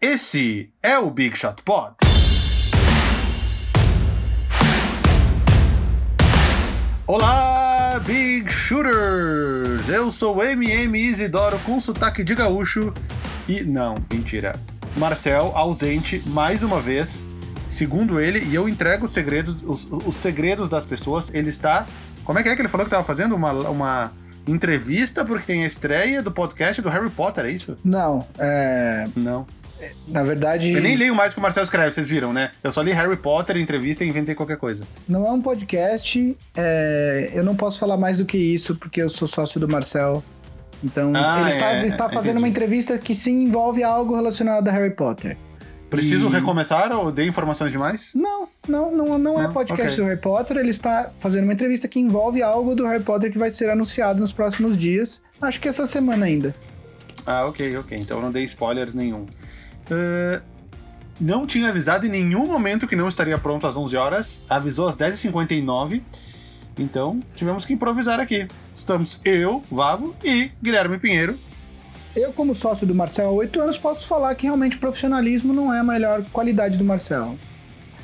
Esse é o Big Shot Pod. Olá, Big Shooters! Eu sou o MM Isidoro com sotaque de gaúcho e não, mentira. Marcel ausente mais uma vez, segundo ele, e eu entrego os segredos, os, os segredos das pessoas. Ele está. Como é que é que ele falou que estava fazendo? Uma, uma entrevista porque tem a estreia do podcast do Harry Potter, é isso? Não, é. Não. Na verdade. Eu nem leio mais o que o Marcel escreve, vocês viram, né? Eu só li Harry Potter, entrevista e inventei qualquer coisa. Não é um podcast. é, Eu não posso falar mais do que isso, porque eu sou sócio do Marcel. Então, Ah, ele está, é, está é, fazendo uma entendi. entrevista que sim envolve algo relacionado a Harry Potter. Preciso E- recomeçar ou dei informações demais? Não, não, não, não é podcast Ok. do Harry Potter. Ele está fazendo uma entrevista que envolve algo do Harry Potter que vai ser anunciado nos próximos dias. Acho que essa semana ainda. Ah, ok, ok. Então não dei spoilers nenhum. Ah, não tinha avisado em nenhum momento que não estaria pronto às 11 horas. Avisou às 10h59. Então tivemos que improvisar aqui. Estamos eu, Vavo e Guilherme Pinheiro. Eu, como sócio do Marcel há oito anos, posso falar que realmente o profissionalismo não é a melhor qualidade do Marcel.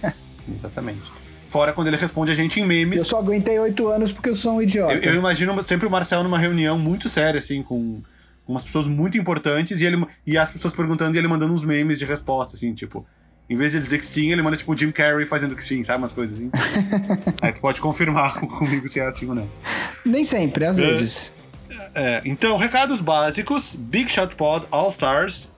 Exatamente. Fora quando ele responde a gente em memes. Eu só aguentei oito anos porque eu sou um idiota. Eu, eu imagino sempre o Marcel numa reunião muito séria, assim, com umas pessoas muito importantes e, ele, e as pessoas perguntando e ele mandando uns memes de resposta, assim, tipo. Em vez de ele dizer que sim, ele manda tipo o Jim Carrey fazendo que sim, sabe? Umas coisas assim. Aí tu pode confirmar comigo se é assim ou não. Nem sempre, às É. vezes. É, então, recados básicos: Big Shot Pod All Stars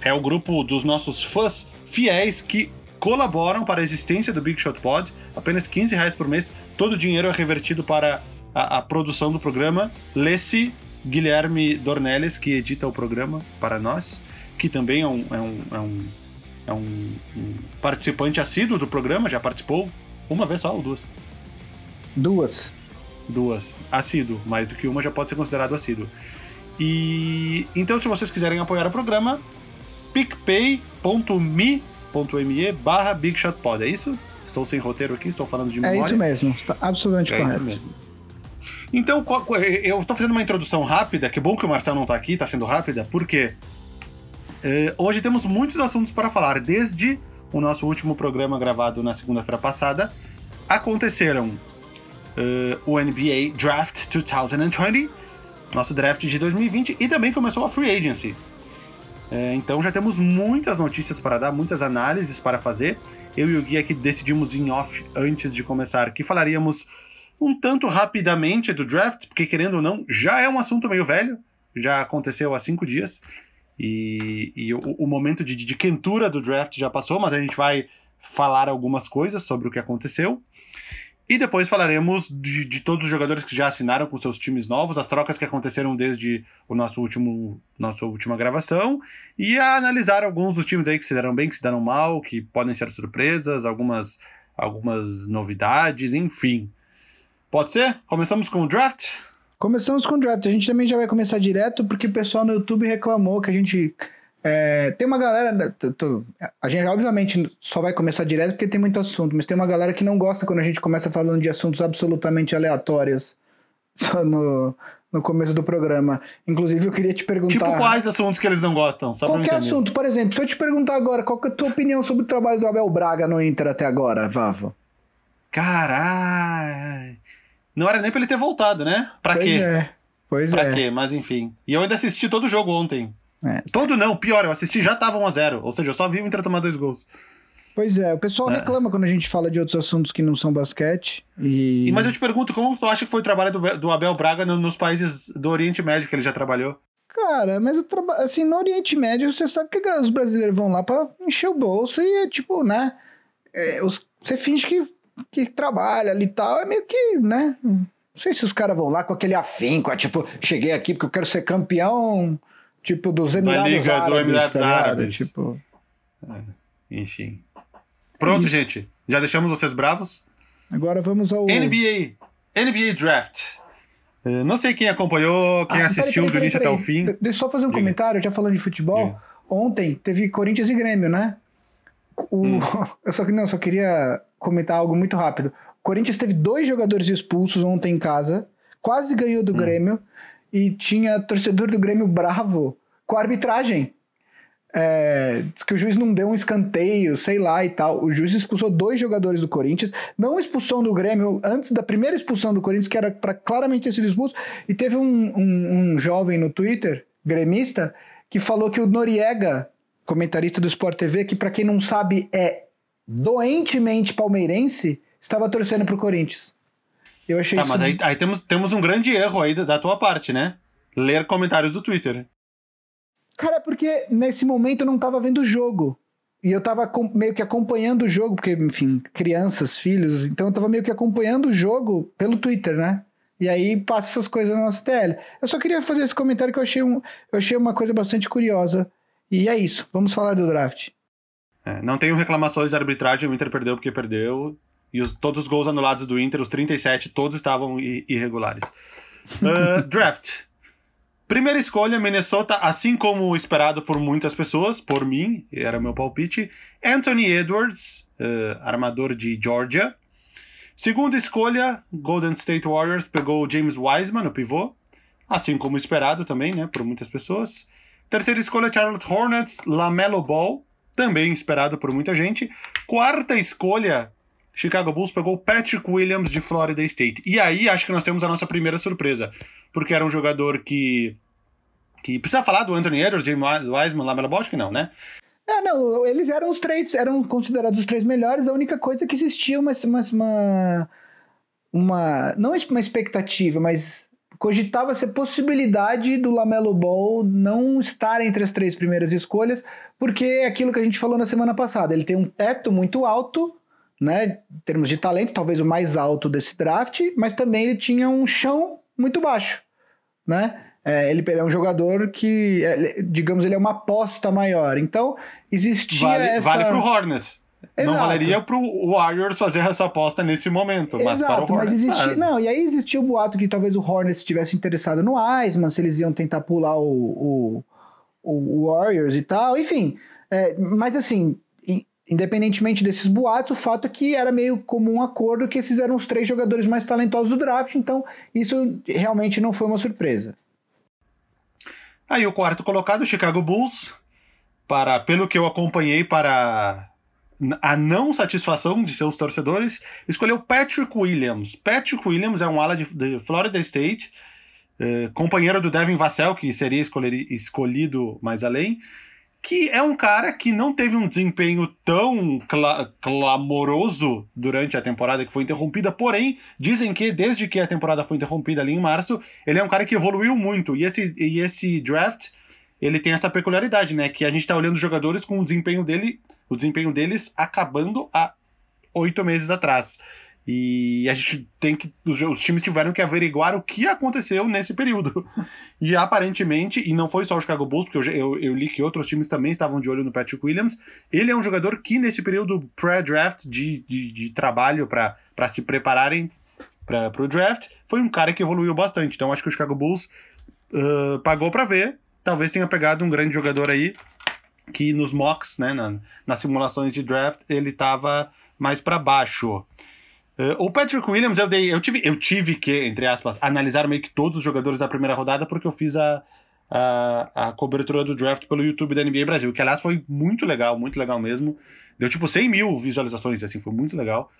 é o grupo dos nossos fãs fiéis que colaboram para a existência do Big Shot Pod. Apenas 15 reais por mês. Todo o dinheiro é revertido para a, a produção do programa. Lesse Guilherme Dornelles, que edita o programa para nós, que também é um, é um, é um, é um- um participante assíduo do programa, já participou uma vez só ou duas. Duas. Duas. Assíduo. Mais do que uma já pode ser considerado assíduo. E então, se vocês quiserem apoiar o programa, picpay.me.me barra BigShotPod. É isso? Estou sem roteiro aqui, estou falando de É memória. isso mesmo. Tá absolutamente É correto. Então, eu estou fazendo uma introdução rápida, que bom que o Marcelo não está aqui, está sendo rápida, porque eh, hoje temos muitos assuntos para falar. Desde o nosso último programa gravado na segunda-feira passada, aconteceram eh, o NBA Draft 2020, nosso draft de 2020, e também começou a Free Agency. Eh, então já temos muitas notícias para dar, muitas análises para fazer. Eu e o Gui aqui decidimos em off antes de começar que falaríamos um tanto rapidamente do draft, porque querendo ou não, já é um assunto meio velho, já aconteceu há cinco dias, e, e o, o momento de, de quentura do draft já passou, mas a gente vai falar algumas coisas sobre o que aconteceu. E depois falaremos de, de todos os jogadores que já assinaram com seus times novos, as trocas que aconteceram desde o nosso último nossa última gravação, e analisar alguns dos times aí que se deram bem, que se deram mal, que podem ser surpresas, algumas, algumas novidades, enfim. Pode ser? Começamos com o draft? Começamos com o draft. A gente também já vai começar direto, porque o pessoal no YouTube reclamou que a gente. é, tem uma galera. né, A gente, obviamente, só vai começar direto porque tem muito assunto, mas tem uma galera que não gosta quando a gente começa falando de assuntos absolutamente aleatórios só no, no começo do programa. Inclusive, eu queria te perguntar. Tipo, quais assuntos que eles não gostam? Só Qualquer assunto, por exemplo, se eu te perguntar agora, qual é a tua opinião sobre o trabalho do Abel Braga no Inter até agora, Vavo? Caralho. Não era nem pra ele ter voltado, né? Pra pois quê? é, pois Pra é. quê? Mas enfim. E eu ainda assisti todo o jogo ontem. É. Todo não, pior, eu assisti já tava 1x0. Ou seja, eu só vi o Inter tomar dois gols. Pois é, o pessoal É. reclama quando a gente fala de outros assuntos que não são basquete. E... E, mas eu te pergunto, como tu acha que foi o trabalho do, do Abel Braga no- nos países do Oriente Médio que ele já trabalhou? Cara, mas o trabalho, assim, no Oriente Médio, você sabe que os brasileiros vão lá pra encher o bolso e é tipo, né? é, os- você finge que, que trabalha ali e tal, é meio que, né? Não sei se os caras vão lá com aquele afinco, é tipo, cheguei aqui porque eu quero ser campeão, tipo, dos Emirados Liga do Árabes, Emirados tá? Árabes. Tipo, Enfim. Pronto, Isso. gente. Já deixamos vocês bravos? agora vamos ao... NBA. NBA Draft. Eh, Não sei quem acompanhou, quem Ah, assistiu peraí, do peraí, início peraí. até o fim. De- Deixa eu só fazer um Diga. comentário, já falando de futebol. Diga. Ontem teve Corinthians e Grêmio, né? O... Hum. Eu só, não, só queria comentar algo muito rápido. O Corinthians teve dois jogadores expulsos ontem em casa, quase ganhou Hum. do e tinha torcedor do Grêmio bravo com a arbitragem. É, diz que o juiz não deu um escanteio, sei lá e tal. O juiz expulsou dois jogadores do Corinthians, não expulsão do Grêmio, antes da primeira expulsão do Corinthians, que era para claramente ter sido expulso. E teve um, um, um jovem no Twitter, gremista, que falou que o Noriega, comentarista do Sport TV, que para quem não sabe é doentemente palmeirense, estava torcendo pro Corinthians. Eu achei tá, isso. mas aí, aí, temos, temos um grande erro aí da, da tua parte, né? Ler comentários do Twitter. Cara, é porque nesse momento eu não tava vendo o jogo. E eu tava meio que acompanhando o jogo, porque, enfim, crianças, filhos, então eu tava meio que acompanhando o jogo pelo Twitter, né? E aí passa essas coisas na nossa TL. Eu só queria fazer esse comentário que eu achei, um, eu achei uma coisa bastante curiosa. E é isso, vamos falar do draft. É, não tenho reclamações da arbitragem, o Inter perdeu porque perdeu. E os, todos os gols anulados do Inter, os 37, todos estavam irregulares. Uh, draft. Primeira escolha, Minnesota, assim como esperado por muitas pessoas, por mim, era meu palpite. Anthony Edwards, uh, armador de Georgia. Segunda escolha, Golden State Warriors pegou James Wiseman, o pivô, assim como esperado também, né, por muitas pessoas. Terceira escolha, Charlotte Hornets, Lamelo Ball, também esperado por muita gente. Quarta escolha, Chicago Bulls pegou Patrick Williams de Florida State. E aí acho que nós temos a nossa primeira surpresa, porque era um jogador que que precisa falar do Anthony Edwards, James Wiseman, Lamelo Ball, que não, né? É, não, eles eram os três, eram considerados os três melhores, a única coisa é que existia uma, uma, uma não uma expectativa, mas cogitava-se a possibilidade do Lamelo Ball não estar entre as três primeiras escolhas, porque é aquilo que a gente falou na semana passada, ele tem um teto muito alto, né, em termos de talento, talvez o mais alto desse draft, mas também ele tinha um chão muito baixo, né? É, ele é um jogador que, é, digamos, ele é uma aposta maior. Então, existia vale, essa... Vale pro Hornets. Exato. Não valeria pro Warriors fazer essa aposta nesse momento, mas Exato, para o Hornets. Mas existia, não, e aí existia o boato que talvez o Hornets estivesse interessado no Iceman, se eles iam tentar pular o, o, o Warriors e tal, enfim. É, mas assim, independentemente desses boatos, o fato é que era meio comum um acordo que esses eram os três jogadores mais talentosos do draft, então isso realmente não foi uma surpresa. Aí o quarto colocado, o Chicago Bulls, para, pelo que eu acompanhei, para a não satisfação de seus torcedores, escolheu Patrick Williams. Patrick Williams é um ala de, de Florida State, eh, companheiro do Devin Vassell, que seria escolhido mais além que é um cara que não teve um desempenho tão cla clamoroso durante a temporada que foi interrompida, porém, dizem que desde que a temporada foi interrompida ali em março, ele é um cara que evoluiu muito. E esse, e esse draft, ele tem essa peculiaridade, né? Que a gente tá olhando os jogadores com o desempenho dele, o desempenho deles acabando há oito meses atrás. E a gente tem que. Os, os, times tiveram que averiguar o que aconteceu nesse período. E aparentemente, e não foi só o Chicago Bulls, porque eu, eu, eu, li que outros times também estavam de olho no Patrick Williams. Ele é um jogador que, nesse período pré-draft de, de, de, trabalho para se prepararem para o draft, foi um cara que evoluiu bastante. Então acho que o Chicago Bulls uh, pagou para ver. Talvez tenha pegado um grande jogador aí, que nos mocks, né, na, nas simulações de draft, ele estava mais para baixo. Uh, o Patrick Williams, eu, dei, eu, tive, eu tive que, entre aspas, analisar meio que todos os jogadores da primeira rodada, porque eu fiz a, a, a, cobertura do draft pelo YouTube da NBA Brasil, que aliás foi muito legal, muito legal mesmo. Deu tipo 100 mil visualizações, assim, foi muito legal.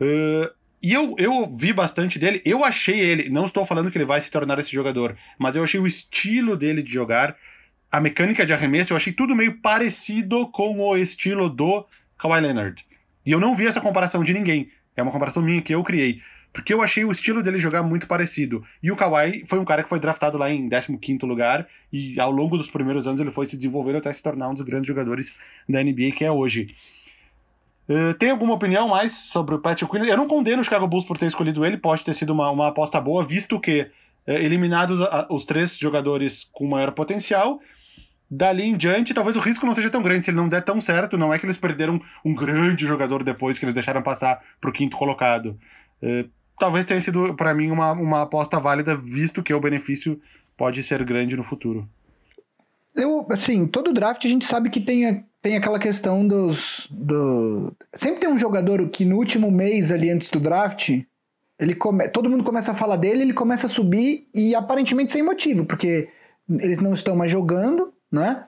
Uh, e eu, eu vi bastante dele, eu achei ele, não estou falando que ele vai se tornar esse jogador, mas eu achei o estilo dele de jogar, a mecânica de arremesso, eu achei tudo meio parecido com o estilo do Kawhi Leonard. E eu não vi essa comparação de ninguém. É uma comparação minha que eu criei. Porque eu achei o estilo dele jogar muito parecido. E o Kawhi foi um cara que foi draftado lá em 15 lugar. E ao longo dos primeiros anos ele foi se desenvolvendo até se tornar um dos grandes jogadores da NBA que é hoje. Uh, tem alguma opinião mais sobre o Patrick Williams? Eu não condeno o Chicago Bulls por ter escolhido ele. Pode ter sido uma, uma aposta boa, visto que, uh, eliminados a, os três jogadores com maior potencial, dali em diante, talvez o risco não seja tão grande. Se ele não der tão certo, não é que eles perderam um grande jogador depois que eles deixaram passar para o quinto colocado. É, talvez tenha sido, para mim, uma, uma aposta válida, visto que o benefício pode ser grande no futuro. Eu, assim, todo draft a gente sabe que tem, tem aquela questão dos. Do... Sempre tem um jogador que no último mês ali antes do draft, ele come... todo mundo começa a falar dele, ele começa a subir e aparentemente sem motivo, porque eles não estão mais jogando, né?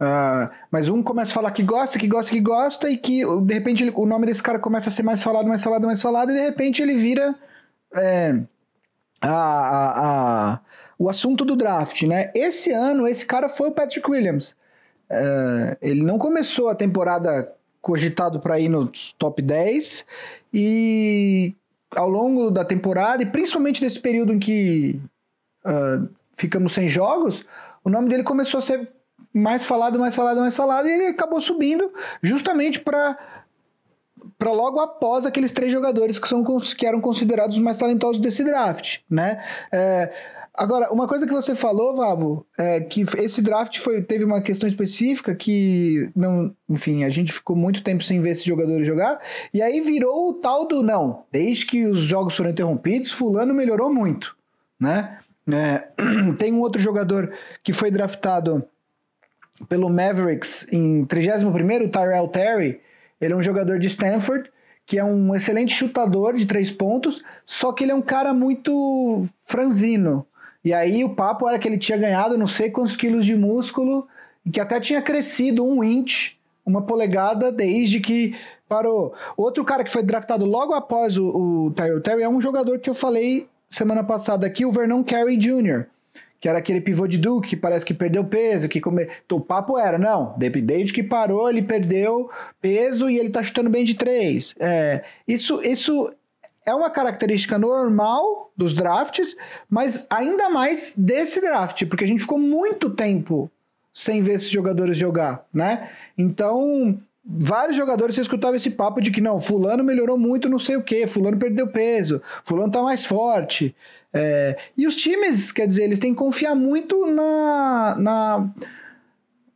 Uh, mas um começa a falar que gosta, que gosta, que gosta, e que de repente ele, o nome desse cara começa a ser mais falado, mais falado, mais falado, e de repente ele vira é, a, a, a, o assunto do draft, né? Esse ano, esse cara foi o Patrick Williams. Uh, ele não começou a temporada cogitado para ir nos top 10, e ao longo da temporada, e principalmente nesse período em que uh, ficamos sem jogos, o nome dele começou a ser mais falado, mais falado, mais falado, e ele acabou subindo justamente para para logo após aqueles três jogadores que, são, que eram considerados os mais talentosos desse draft, né? É, agora, uma coisa que você falou, Vavo, é que esse draft foi, teve uma questão específica que, não, enfim, a gente ficou muito tempo sem ver esses jogadores jogar, e aí virou o tal do, não, desde que os jogos foram interrompidos, fulano melhorou muito, né? É, tem um outro jogador que foi draftado pelo Mavericks em 31º, o Tyrell Terry. Ele é um jogador de Stanford, que é um excelente chutador de três pontos, só que ele é um cara muito franzino. E aí o papo era que ele tinha ganhado não sei quantos quilos de músculo e que até tinha crescido um inch, uma polegada, desde que parou. Outro cara que foi draftado logo após o, o Tyrell Terry é um jogador que eu falei semana passada aqui, o Vernon Carey Jr., que era aquele pivô de Duke que parece que perdeu peso, que come... Então, o papo era, não, desde que parou ele perdeu peso e ele tá chutando bem de três. É, isso, isso é uma característica normal dos drafts, mas ainda mais desse draft, porque a gente ficou muito tempo sem ver esses jogadores jogar, né? Então, vários jogadores você escutava esse papo de que não, fulano melhorou muito não sei o que, fulano perdeu peso, fulano tá mais forte. É, e os times, quer dizer, eles têm que confiar muito na, na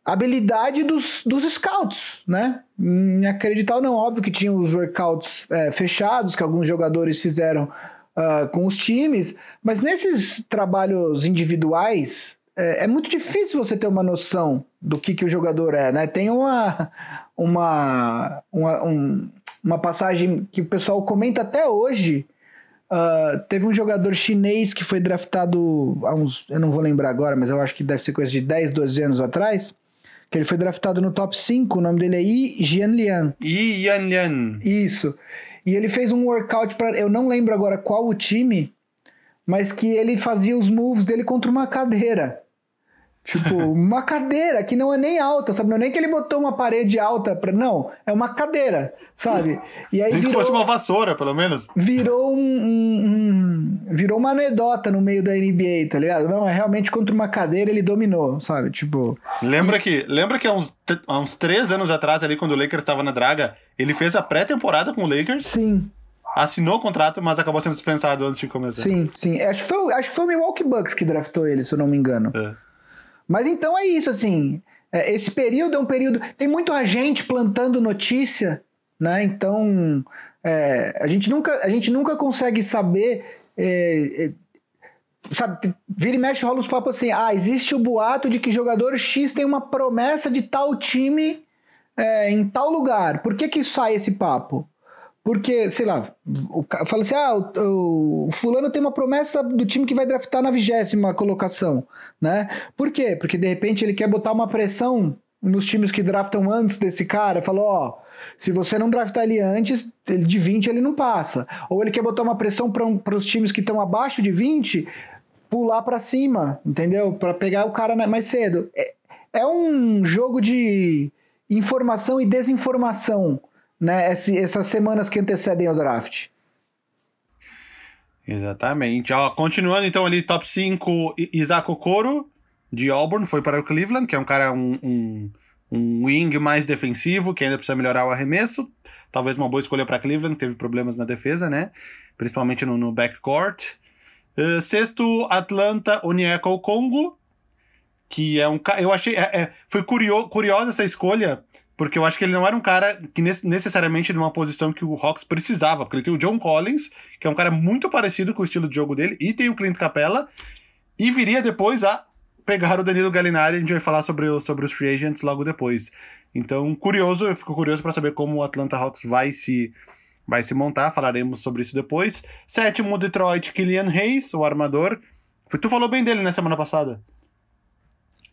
habilidade dos, dos scouts, né? Em acreditar ou não, óbvio que tinha os workouts é, fechados que alguns jogadores fizeram uh, com os times, mas nesses trabalhos individuais é, é, muito difícil você ter uma noção do que, que o jogador é, né? Tem uma, uma, uma, um, uma passagem que o pessoal comenta até hoje Uh, teve um jogador chinês que foi draftado há uns. Eu não vou lembrar agora, mas eu acho que deve ser coisa de 10, 12 anos atrás. Que ele foi draftado no top 5. O nome dele é Yi Jianlian. Yi Jianlian. Isso. E ele fez um workout para. Eu não lembro agora qual o time, mas que ele fazia os moves dele contra uma cadeira. Tipo, uma cadeira que não é nem alta, sabe? Não é nem que ele botou uma parede alta pra. Não, é uma cadeira, sabe? E aí nem virou, que fosse uma vassoura, pelo menos. Virou um, um, um, Virou uma anedota no meio da NBA, tá ligado? Não, é realmente contra uma cadeira ele dominou, sabe? Tipo. Lembra e... que, lembra que há uns, há uns três anos atrás, ali, quando o Lakers estava na draga, ele fez a pré-temporada com o Lakers? Sim assinou o contrato, mas acabou sendo dispensado antes de começar. Sim, sim. Acho que foi, acho que foi o Milwaukee Bucks que draftou ele, se eu não me engano. É. Mas então é isso, assim. É, esse período é um período. Tem muito agente plantando notícia, né? Então é, a, gente nunca, a gente nunca consegue saber. É, é sabe, vira e mexe rola os papos assim: ah, existe o boato de que jogador X tem uma promessa de tal time é, em tal lugar. Por que, que sai esse papo? Porque, sei lá, fala assim: ah, o, o, fulano tem uma promessa do time que vai draftar na vigésima colocação, né? Por quê? Porque de repente ele quer botar uma pressão nos times que draftam antes desse cara, falou, ó, se você não draftar ele antes, ele de 20 ele não passa. Ou ele quer botar uma pressão para os times que estão abaixo de 20 pular para cima, entendeu? Para pegar o cara mais cedo. É, é um jogo de informação e desinformação né, essas semanas que antecedem o draft. Exatamente. Ó, continuando então ali, top 5, Isaac Okoro, de Auburn, foi para o Cleveland, que é um cara, um, um, um wing mais defensivo, que ainda precisa melhorar o arremesso. Talvez uma boa escolha para Cleveland, teve problemas na defesa, né? Principalmente no, no backcourt. Uh, sexto, Atlanta Onyeka Congo, que é um cara. Eu achei. É, é, foi curio, curiosa essa escolha, porque eu acho que ele não era um cara que necessariamente numa posição que o Hawks precisava, porque ele tem o John Collins, que é um cara muito parecido com o estilo de jogo dele, e tem o Clint Capella, e viria depois a pegar o Danilo Gallinari, a gente vai falar sobre, o, sobre os free agents logo depois. Então, curioso, eu fico curioso para saber como o Atlanta Hawks vai se vai se montar, falaremos sobre isso depois. Sétimo, Detroit, Killian Hayes, o armador. Tu falou bem dele na semana passada.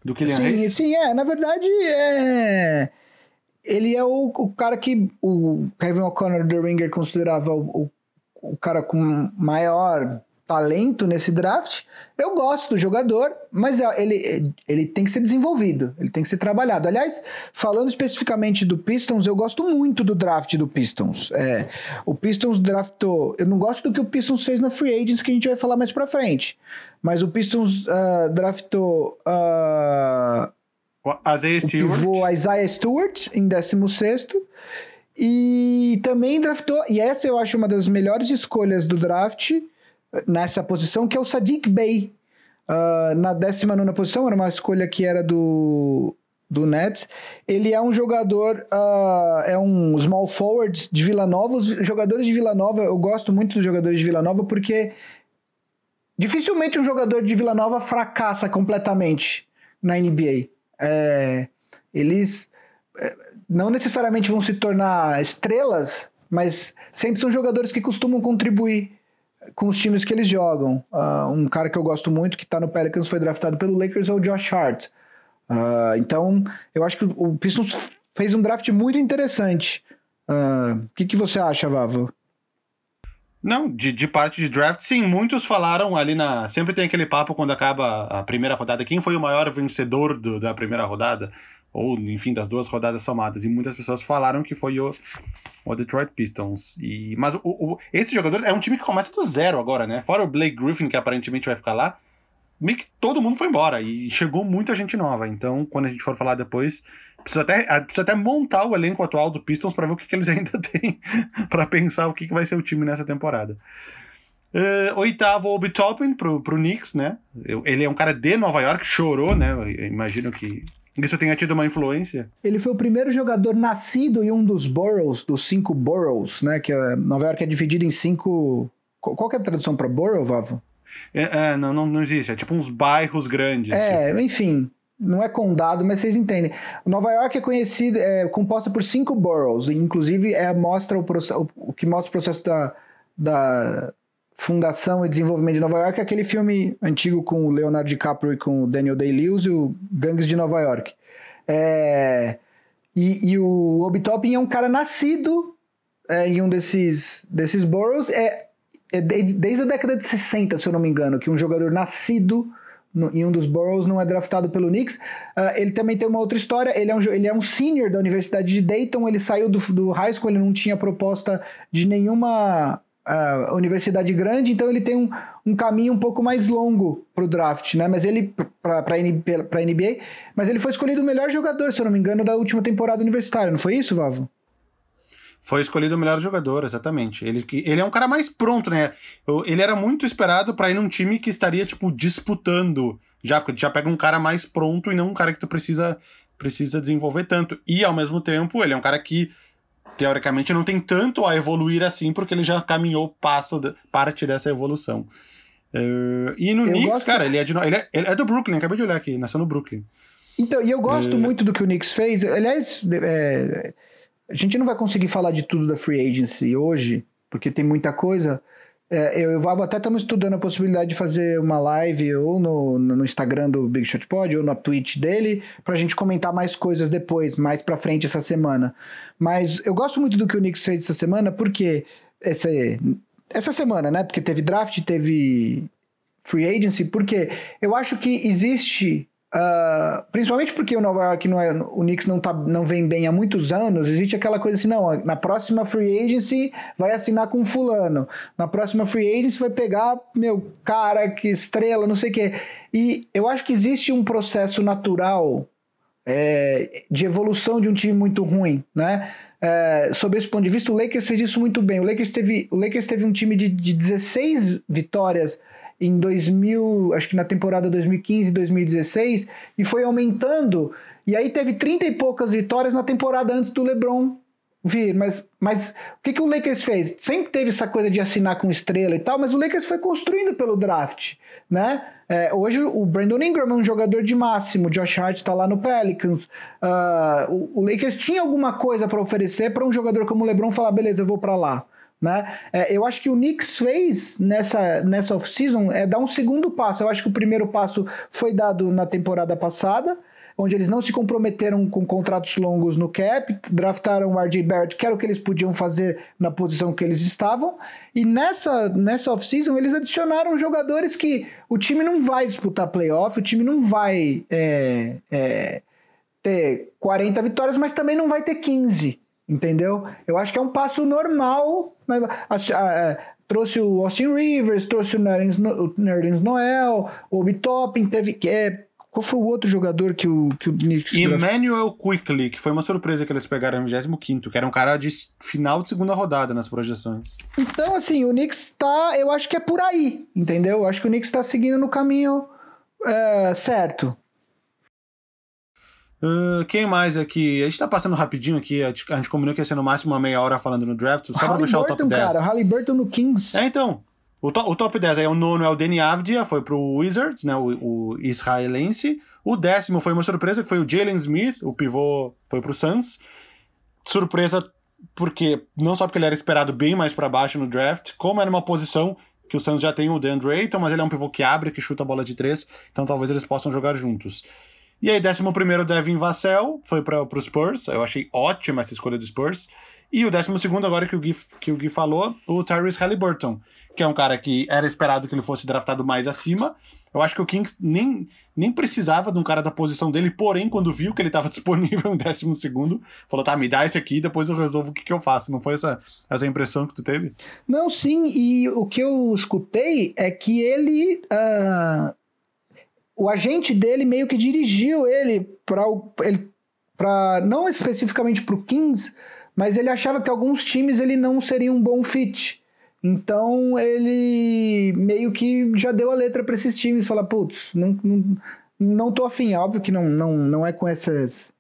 Do Kylian sim, Reis? Sim, é. Na verdade, é... ele é o, o cara que o Kevin O'Connor do Ringer considerava o, o, o cara com maior talento nesse draft. Eu gosto do jogador, mas é, ele, ele tem que ser desenvolvido, ele tem que ser trabalhado. Aliás, falando especificamente do Pistons, eu gosto muito do draft do Pistons. É, o Pistons draftou. Eu não gosto do que o Pistons fez na Free Agents, que a gente vai falar mais pra frente. Mas o Pistons uh, draftou. Uh, Isaiah Stewart. O pivô Isaiah Stewart em 16 e também draftou, e essa eu acho uma das melhores escolhas do draft, nessa posição, que é o Sadiq Bey. Uh, na 19 posição, era uma escolha que era do, do Nets. Ele é um jogador, uh, é um small forward de Vila Nova. Os jogadores de Vila Nova, eu gosto muito dos jogadores de Vila Nova porque dificilmente um jogador de Vila Nova fracassa completamente na NBA. É, eles é, não necessariamente vão se tornar estrelas, mas sempre são jogadores que costumam contribuir com os times que eles jogam. Uh, um cara que eu gosto muito, que está no Pelicans, foi draftado pelo Lakers, é o Josh Hart. Uh, então, eu acho que o Pistons fez um draft muito interessante. O uh, que, que você acha, Vavo? Não, de, de parte de draft, sim. Muitos falaram ali na. Sempre tem aquele papo quando acaba a primeira rodada. Quem foi o maior vencedor do, da primeira rodada? Ou, enfim, das duas rodadas somadas. E muitas pessoas falaram que foi o, o Detroit Pistons. E, mas o, o, esse jogador é um time que começa do zero agora, né? Fora o Blake Griffin, que aparentemente vai ficar lá, meio que todo mundo foi embora. E chegou muita gente nova. Então, quando a gente for falar depois, precisa até, precisa até montar o elenco atual do Pistons para ver o que, que eles ainda têm para pensar o que, que vai ser o time nessa temporada. Uh, oitavo, Obi Toppin pro, pro Knicks, né? Ele é um cara de Nova York, chorou, né? Eu imagino que isso tenha tido uma influência? Ele foi o primeiro jogador nascido em um dos boroughs, dos cinco boroughs, né? Que é, Nova York é dividido em cinco. Qual que é a tradução para borough, Vavo? É, é, não, não, não existe. É tipo uns bairros grandes. É, tipo. enfim. Não é condado, mas vocês entendem. Nova York é conhecida, é composta por cinco boroughs, inclusive é, mostra o, o, que mostra o processo da, da fundação e desenvolvimento de Nova York é aquele filme antigo com o Leonardo DiCaprio e com o Daniel Day-Lewis, o Gangues de Nova York. É, e, e, o Obi Toppin é um cara nascido é, em um desses, desses boroughs, é, é desde a década de 60, se eu não me engano, que um jogador nascido no, em um dos boroughs não é draftado pelo Knicks. Uh, ele também tem uma outra história. Ele é um, ele é um senior da Universidade de Dayton. Ele saiu do, do high school, ele não tinha proposta de nenhuma uh, universidade grande, então ele tem um, um caminho um pouco mais longo para o draft, né? Mas ele, para a NBA, mas ele foi escolhido o melhor jogador, se eu não me engano, da última temporada universitária, não foi isso, Vavo? Foi escolhido o melhor jogador, exatamente. Ele, ele é um cara mais pronto, né? Ele era muito esperado para ir num time que estaria, tipo, disputando. Já, já pega um cara mais pronto e não um cara que tu precisa, precisa desenvolver tanto. E, ao mesmo tempo, ele é um cara que teoricamente não tem tanto a evoluir assim, porque ele já caminhou passo parte dessa evolução. Uh, e no eu Knicks, gosto... cara, ele é, de, ele, é, ele é do Brooklyn, acabei de olhar aqui, nasceu no Brooklyn. Então, e eu gosto uh... muito do que o Knicks fez. Aliás, é, a gente não vai conseguir falar de tudo da Free Agency hoje, porque tem muita coisa. É, eu e o Vavo até estamos estudando a possibilidade de fazer uma live ou no, no Instagram do Big Shot Pod ou na Twitch dele, para a gente comentar mais coisas depois, mais para frente essa semana. Mas eu gosto muito do que o Knicks fez essa semana, porque essa, essa semana, né? Porque teve draft, teve free agency, porque eu acho que existe Uh, principalmente porque o Nova York não é, o Knicks não, tá, não vem bem há muitos anos, existe aquela coisa assim, não, na próxima free agency vai assinar com fulano, na próxima free agency vai pegar, meu, cara, que estrela, não sei o quê. E eu acho que existe um processo natural é, de evolução de um time muito ruim, né? É, sob esse ponto de vista, o Lakers fez isso muito bem. O Lakers teve, o Lakers teve um time de, de 16 vitórias em 2000, acho que na temporada 2015 e 2016, e foi aumentando. E aí teve 30 e poucas vitórias na temporada antes do LeBron vir. Mas, mas o que, que o Lakers fez? Sempre teve essa coisa de assinar com estrela e tal, mas o Lakers foi construindo pelo draft, né? É, hoje o Brandon Ingram é um jogador de máximo, o Josh Hart está lá no Pelicans. Uh, o, o, Lakers tinha alguma coisa para oferecer para um jogador como o LeBron falar, beleza, eu vou para lá Né? É, eu acho que o Knicks fez nessa, nessa off-season é dar um segundo passo. Eu acho que o primeiro passo foi dado na temporada passada, onde eles não se comprometeram com contratos longos no cap, draftaram o RJ Barrett, que era o que eles podiam fazer na posição que eles estavam, e nessa, nessa off-season eles adicionaram jogadores que o time não vai disputar playoff, o time não vai é, é, ter 40 vitórias, mas também não vai ter 15. Entendeu? Eu acho que é um passo normal. Né? A, trouxe o Austin Rivers, trouxe o Nerlens, Noel, o Obi Toppin, teve. É, qual foi o outro jogador que o, que o Knicks Emmanuel Quickly, que foi uma surpresa que eles pegaram em 25, que era um cara de final de segunda rodada nas projeções. Então, assim, o Knicks tá. Eu acho que é por aí, entendeu? Eu acho que o Knicks tá seguindo no caminho é, certo. Uh, quem mais aqui? A gente tá passando rapidinho aqui. A gente, a gente combinou que ia ser no máximo uma meia hora falando no draft, só pra fechar o top 10. cara, Halliburton no Kings. É, então. O, to, o top 10 aí, o nono é o Danny Avdia, foi pro Wizards, né? O, o israelense. O décimo foi uma surpresa, que foi o Jalen Smith, o pivô, foi pro Suns. Surpresa porque, não só porque ele era esperado bem mais para baixo no draft, como era uma posição que o Suns já tem o DeAndre Ayton, mas ele é um pivô que abre, que chuta a bola de três, então talvez eles possam jogar juntos. E aí, 11 primeiro Devin Vassell, foi para o Spurs. Eu achei ótima essa escolha do Spurs. E o 12 segundo agora que o Gui, que o Gui falou, o Tyrese Halliburton, que é um cara que era esperado que ele fosse draftado mais acima. Eu acho que o Kings nem, nem precisava de um cara da posição dele, porém, quando viu que ele estava disponível em 12 segundo, falou: tá, me dá esse aqui, depois eu resolvo o que, que eu faço. Não foi essa, essa impressão que tu teve? Não, sim, e o que eu escutei é que ele. Uh o agente dele meio que dirigiu ele para ele para não especificamente para o Kings, mas ele achava que alguns times ele não seria um bom fit. Então ele meio que já deu a letra para esses times, falar, putz, não, não, não tô afim. Óbvio que não, não, não é com essas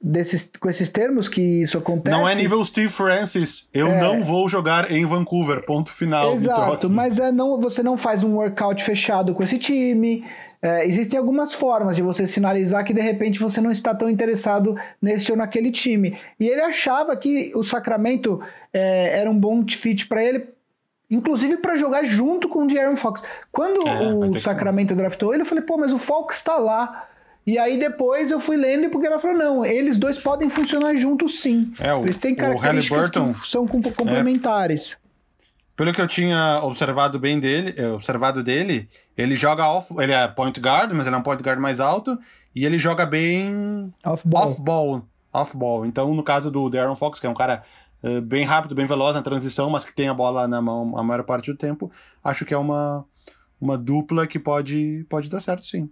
desses, com esses termos que isso acontece. Não é nível Steve Francis. Eu é... não vou jogar em Vancouver. Ponto final. Exato, mas é não, você não faz um workout fechado com esse time. É, existem algumas formas de você sinalizar que de repente você não está tão interessado nesse ou naquele time. E ele achava que o Sacramento é, era um bom fit para ele, inclusive para jogar junto com o De'Aaron Fox. Quando é, o Sacramento draftou ele, eu falei, pô, mas o Fox está lá. E aí depois eu fui lendo porque ela falou: não, eles dois podem funcionar juntos sim. É, o, eles têm características que são complementares. Pelo que eu tinha observado bem dele, eh, observado dele, ele joga off, ele é point guard, mas ele é um point guard mais alto e ele joga bem off-ball. Off-ball. Off-ball. Então, no caso do Darren Fox, que é um cara uh, bem rápido, bem veloz na transição, mas que tem a bola na mão a maior parte do tempo, acho que é uma, uma dupla que pode, pode dar certo, sim.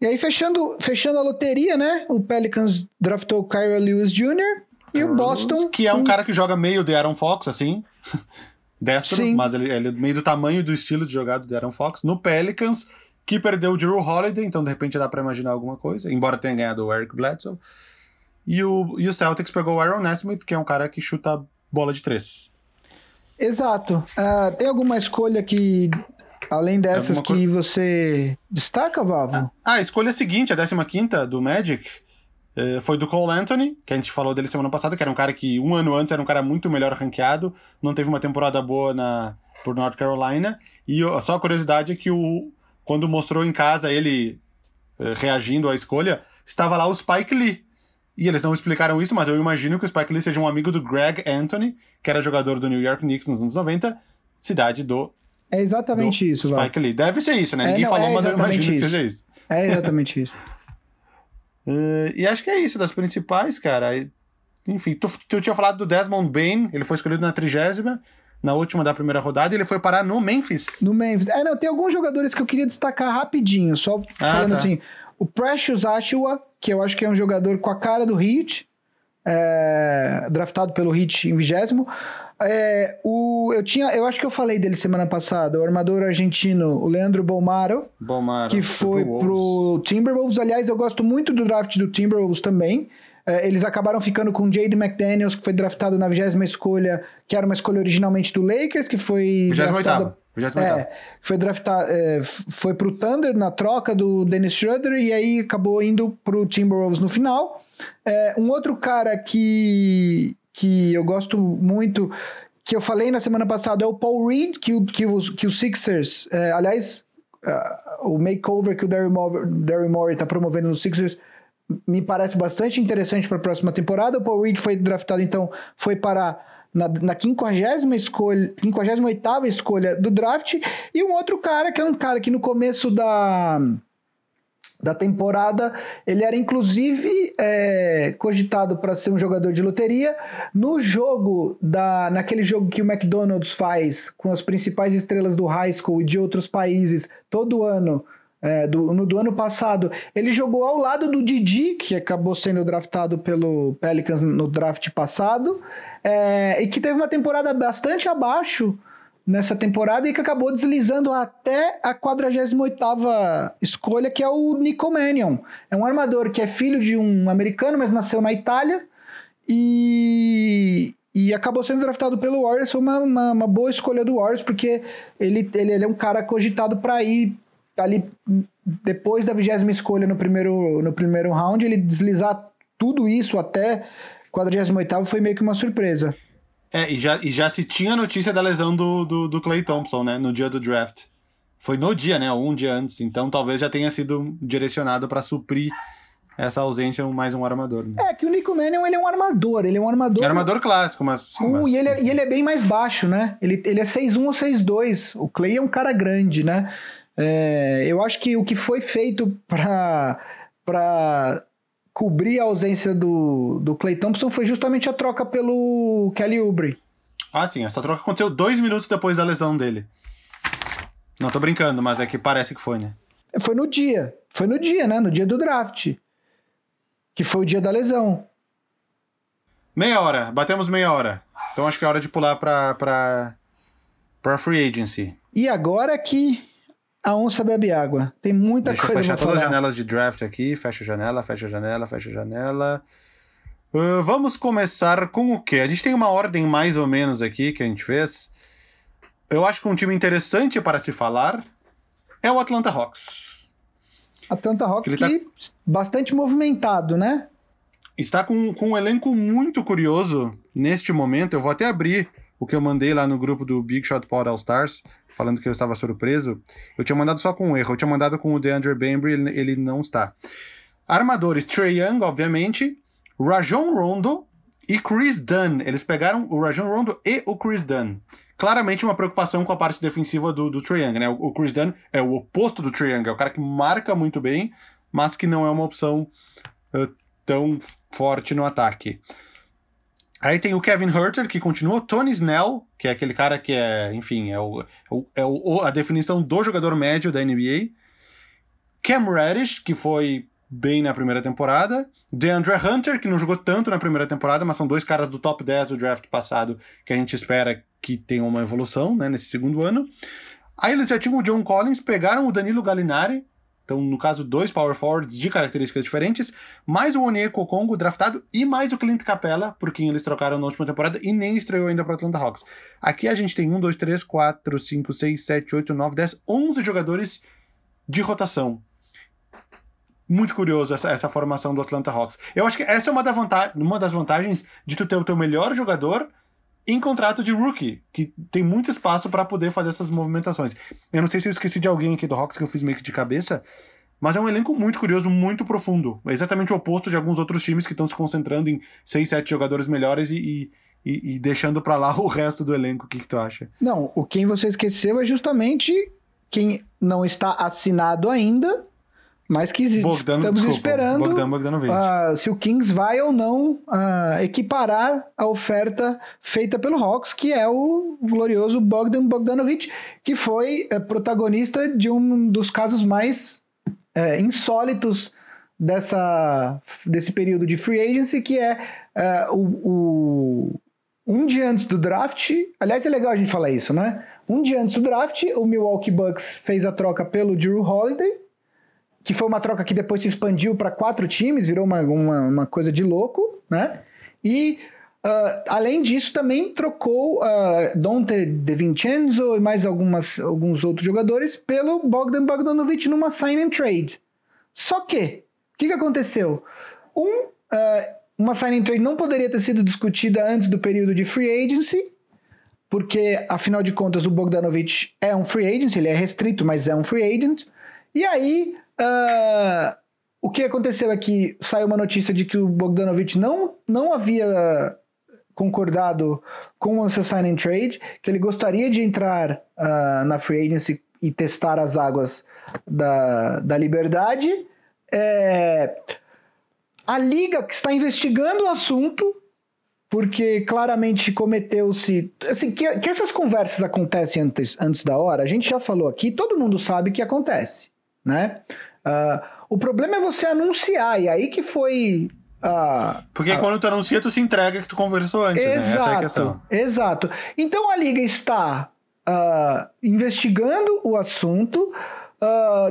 E aí, fechando, fechando a loteria, né? O Pelicans draftou Kyra Lewis Jr. e o Boston. Que é um, cara que joga meio de Aaron Fox, assim. destro, Sim. mas ele, ele é meio do tamanho do estilo de jogado do Aaron Fox. No Pelicans, que perdeu o Drew Holiday, então de repente dá para imaginar alguma coisa, embora tenha ganhado o Eric Bledsoe. E o, e o Celtics pegou o Aaron Nesmith, que é um cara que chuta bola de três. Exato. Uh, tem alguma escolha que, além dessas, que você destaca, Vavo? Ah, a escolha seguinte, a 15 do Magic, foi do Cole Anthony, que a gente falou dele semana passada, que era um cara que um ano antes era um cara muito melhor ranqueado, não teve uma temporada boa na, por North Carolina. E só a curiosidade é que o, quando mostrou em casa ele uh, reagindo à escolha, estava lá o Spike Lee. E eles não explicaram isso, mas eu imagino que o Spike Lee seja um amigo do Greg Anthony, que era jogador do New York Knicks nos anos 90, cidade do. É exatamente isso, Spike Lee. Deve ser isso, né? É, Ninguém não, falou, é mas eu imagino isso. que seja isso. É exatamente isso. Uh, e acho que é isso, das principais, cara. Enfim, tu, tu tinha falado do Desmond Bain, ele foi escolhido na trigésima, na última da primeira rodada, e ele foi parar no Memphis. No Memphis. É, não, tem alguns jogadores que eu queria destacar rapidinho, só ah, falando tá. assim. O Precious Ashua, que eu acho que é um jogador com a cara do Heat, é, draftado pelo Heat em vigésimo. É, o, eu tinha, eu acho que eu falei dele semana passada, o armador argentino, o Leandro Bolmaro, Bolmaro que foi pro, pro Timberwolves. Aliás, eu gosto muito do draft do Timberwolves também. É, eles acabaram ficando com Jade McDaniels, que foi draftado na vigésima escolha, que era uma escolha originalmente do Lakers, que foi 28 é, foi draftado, é, foi pro Thunder na troca do Dennis Schroeder e aí acabou indo pro Timberwolves no final. É, um outro cara que que eu gosto muito, que eu falei na semana passada, é o Paul Reed, que o, que os, que os Sixers, é, aliás, uh, o makeover que o Daryl Morey está promovendo nos Sixers me parece bastante interessante para a próxima temporada. O Paul Reed foi draftado, então, foi para na, na 50 escolha, 58 escolha do draft, e um outro cara que é um cara que no começo da da temporada. Ele era inclusive é, cogitado para ser um jogador de loteria. No jogo da, naquele jogo que o McDonald's faz com as principais estrelas do high school e de outros países todo ano. É, do, no, do ano passado, ele jogou ao lado do Didi, que acabou sendo draftado pelo Pelicans no draft passado, é, e que teve uma temporada bastante abaixo nessa temporada e que acabou deslizando até a 48ª escolha, que é o Nico Mannion. É um armador que é filho de um americano, mas nasceu na Itália e, e acabou sendo draftado pelo Warriors. Foi uma, uma, uma boa escolha do Warriors, porque ele, ele, ele é um cara cogitado para ir ali depois da vigésima escolha no primeiro, no primeiro round, ele deslizar tudo isso até 48 foi meio que uma surpresa. É, e já, e já se tinha notícia da lesão do, do, do Clay Thompson, né? No dia do draft. Foi no dia, né? Um dia antes. Então talvez já tenha sido direcionado para suprir essa ausência mais um armador. Né? É, que o Nico Mannion, ele é um armador. Ele é um armador... É armador clássico, mas... Uh, mas... E, ele é, e ele é bem mais baixo, né? Ele, ele é 6'1 ou 6'2. O Clay é um cara grande, né? É, eu acho que o que foi feito para para cobrir a ausência do, do Clay Thompson foi justamente a troca pelo Kelly Oubre. Ah, sim, essa troca aconteceu dois minutos depois da lesão dele. Não tô brincando, mas é que parece que foi, né? Foi no dia. Foi no dia, né? No dia do draft. Que foi o dia da lesão. Meia hora. Batemos meia hora. Então acho que é hora de pular pra, pra, pra free agency. E agora que a onça bebe água. Tem muita Deixa coisa Deixa eu fechar todas as janelas de draft aqui. Fecha a janela, fecha a janela, fecha a janela. Uh, vamos começar com o quê? A gente tem uma ordem mais ou menos aqui que a gente fez. Eu acho que um time interessante para se falar é o Atlanta Hawks. Atlanta Hawks que, tá... bastante movimentado, né? Está com, com um elenco muito curioso neste momento. Eu vou até abrir o que eu mandei lá no grupo do Big Shot Pod All Stars falando que eu estava surpreso, eu tinha mandado só com um erro. Eu tinha mandado com o DeAndre Bembry, ele, ele não está. Armadores, Trey Young, obviamente, Rajon Rondo e Chris Dunn. Eles pegaram o Rajon Rondo e o Chris Dunn. Claramente uma preocupação com a parte defensiva do, do Trae Young, né? O, Chris Dunn é o oposto do Trae Young, é o cara que marca muito bem, mas que não é uma opção uh, tão forte no ataque. Aí tem o Kevin Herter, que continua, Tony Snell, que é aquele cara que é, enfim, é, o, é o, a definição do jogador médio da NBA. Cam Reddish, que foi bem na primeira temporada. DeAndre Hunter, que não jogou tanto na primeira temporada, mas são dois caras do top 10 do draft passado que a gente espera que tenham uma evolução né, nesse segundo ano. Aí eles já tinham o John Collins, pegaram o Danilo Gallinari, então, no caso, dois power forwards de características diferentes, mais o Onyeko Congo draftado e mais o Clint Capella, por quem eles trocaram na última temporada e nem estreou ainda para Atlanta Hawks. Aqui a gente tem 1, 2, 3, 4, 5, 6, 7, 8, 9, 10, 11 jogadores de rotação. Muito curioso essa, essa formação do Atlanta Hawks. Eu acho que essa é uma, da uma das vantagens de tu ter o teu melhor jogador em contrato de rookie, que tem muito espaço para poder fazer essas movimentações. Eu não sei se eu esqueci de alguém aqui do Hawks que eu fiz meio que de cabeça, mas é um elenco muito curioso, muito profundo. É exatamente o oposto de alguns outros times que estão se concentrando em 6, 7 jogadores melhores e, e, e deixando para lá o resto do elenco. O que, que tu acha? Não, o quem você esqueceu é justamente quem não está assinado ainda, mas que Bogdan, estamos desculpa, esperando uh, se o Kings vai ou não uh, equiparar a oferta feita pelo Hawks, que é o glorioso Bogdan Bogdanovic, que foi uh, protagonista de um dos casos mais uh, insólitos dessa, desse período de free agency, que é uh, o, o, um dia antes do draft. Aliás, é legal a gente falar isso, né? Um dia antes do draft, o Milwaukee Bucks fez a troca pelo Drew Holiday que foi uma troca que depois se expandiu para quatro times, virou uma, uma, uma, coisa de louco, né? E uh, além disso, também trocou uh, Dante De Vincenzo e mais algumas, alguns outros jogadores pelo Bogdan Bogdanovic numa sign and trade. Só que, o que, que aconteceu? Um, uh, uma signing trade não poderia ter sido discutida antes do período de free agency, porque afinal de contas o Bogdanovich é um free agent, ele é restrito, mas é um free agent. E aí, uh, o que aconteceu é que saiu uma notícia de que o Bogdanovich não, não havia concordado com o signing trade, que ele gostaria de entrar uh, na free agency e testar as águas da, da liberdade. É, a liga que está investigando o assunto porque claramente cometeu-se. Assim, que, que, essas conversas acontecem antes, antes da hora, a gente já falou aqui, todo mundo sabe que acontece, né? Uh, o problema é você anunciar, e aí que foi. Uh, porque uh, quando tu anuncia, tu se entrega que tu conversou antes, exato, né? Essa é a questão. Exato. Então a liga está investigando o assunto.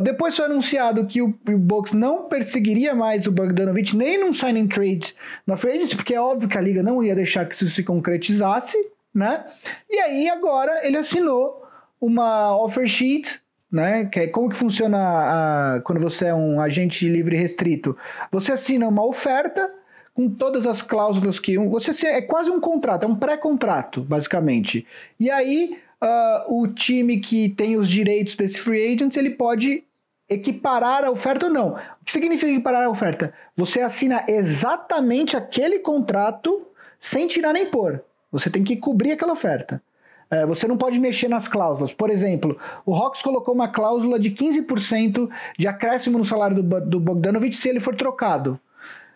Depois foi anunciado que o, o Bucks não perseguiria mais o Bogdanovich nem num signing trade na free agency, porque é óbvio que a liga não ia deixar que isso se concretizasse, né? E aí agora ele assinou uma offer sheet, né? É como que funciona a, quando você é um agente livre restrito? Você assina uma oferta com todas as cláusulas que você é quase um contrato, é um pré-contrato, basicamente. E aí uh, o time que tem os direitos desse free agent, ele pode equiparar a oferta ou não. O que significa equiparar a oferta? Você assina exatamente aquele contrato sem tirar nem pôr. Você tem que cobrir aquela oferta. É, você não pode mexer nas cláusulas. Por exemplo, o Hawks colocou uma cláusula de 15% de acréscimo no salário do, do Bogdanovich se ele for trocado.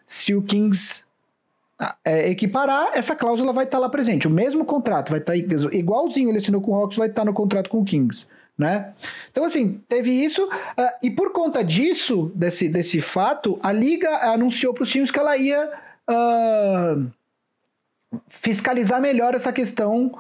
Se o Kings é, equiparar, essa cláusula vai estar tá lá presente. O mesmo contrato vai estar tá igualzinho ele assinou com o Hawks, vai estar tá no contrato com o Kings. Né? Então, assim, teve isso, uh, e por conta disso, desse, desse fato, a Liga anunciou para os times que ela ia uh, fiscalizar melhor essa questão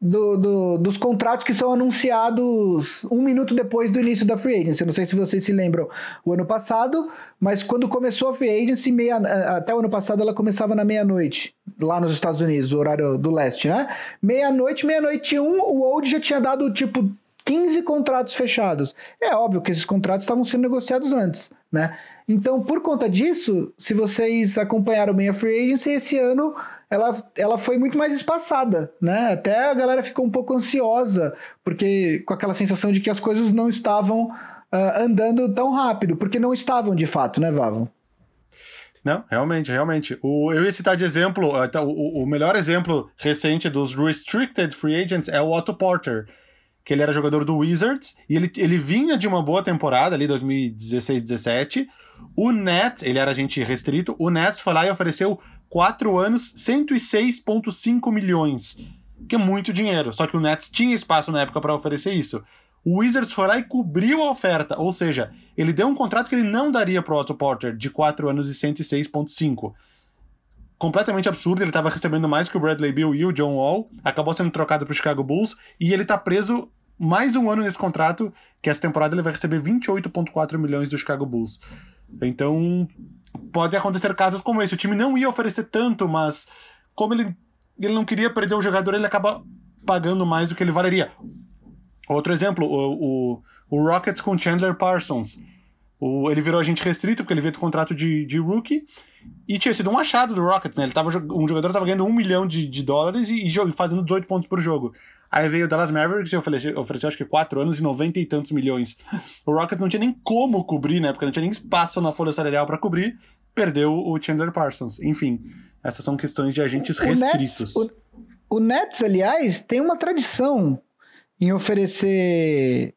do, do, dos contratos que são anunciados um minuto depois do início da free agency. Eu não sei se vocês se lembram o ano passado, mas quando começou a free agency, meia, até o ano passado ela começava na meia-noite, lá nos Estados Unidos, o horário do leste, né? Meia-noite, meia-noite um, o Old já tinha dado tipo 15 contratos fechados. É óbvio que esses contratos estavam sendo negociados antes, né? Então, por conta disso, se vocês acompanharam bem a free agency, esse ano ela, ela foi muito mais espaçada, né? Até a galera ficou um pouco ansiosa, porque com aquela sensação de que as coisas não estavam uh, andando tão rápido, porque não estavam de fato, né, Vavo? Não, realmente, realmente. O, eu ia citar de exemplo, o, o melhor exemplo recente dos restricted free agents é o Otto Porter, que ele era jogador do Wizards e ele, ele vinha de uma boa temporada ali, 2016-17. O Nets, ele era agente restrito, o Nets foi lá e ofereceu 4 anos, 106,5 milhões. Que é muito dinheiro. Só que o Nets tinha espaço na época para oferecer isso. O Wizards foi lá e cobriu a oferta. Ou seja, ele deu um contrato que ele não daria pro Otto Porter, de 4 anos e 106,5 completamente absurdo. Ele estava recebendo mais que o Bradley Bill e o John Wall. Acabou sendo trocado para o Chicago Bulls. E ele está preso mais um ano nesse contrato, que essa temporada ele vai receber 28,4 milhões do Chicago Bulls. Então, pode acontecer casos como esse. O time não ia oferecer tanto, mas como ele, ele não queria perder o jogador, ele acaba pagando mais do que ele valeria. Outro exemplo, o, o, o Rockets com Chandler Parsons. O, ele virou agente restrito porque ele veio do contrato de, de rookie e tinha sido um achado do Rockets, né? Ele tava, um jogador estava ganhando um milhão de, de dólares e, e, fazendo 18 pontos por jogo. Aí veio o Dallas Mavericks e ofereceu, ofereceu acho que 4 anos e 90 e tantos milhões. O Rockets não tinha nem como cobrir, né? Porque não tinha nem espaço na folha salarial para cobrir. Perdeu o Chandler Parsons. Enfim, essas são questões de agentes o restritos. Nets, o, o Nets, aliás, tem uma tradição em oferecer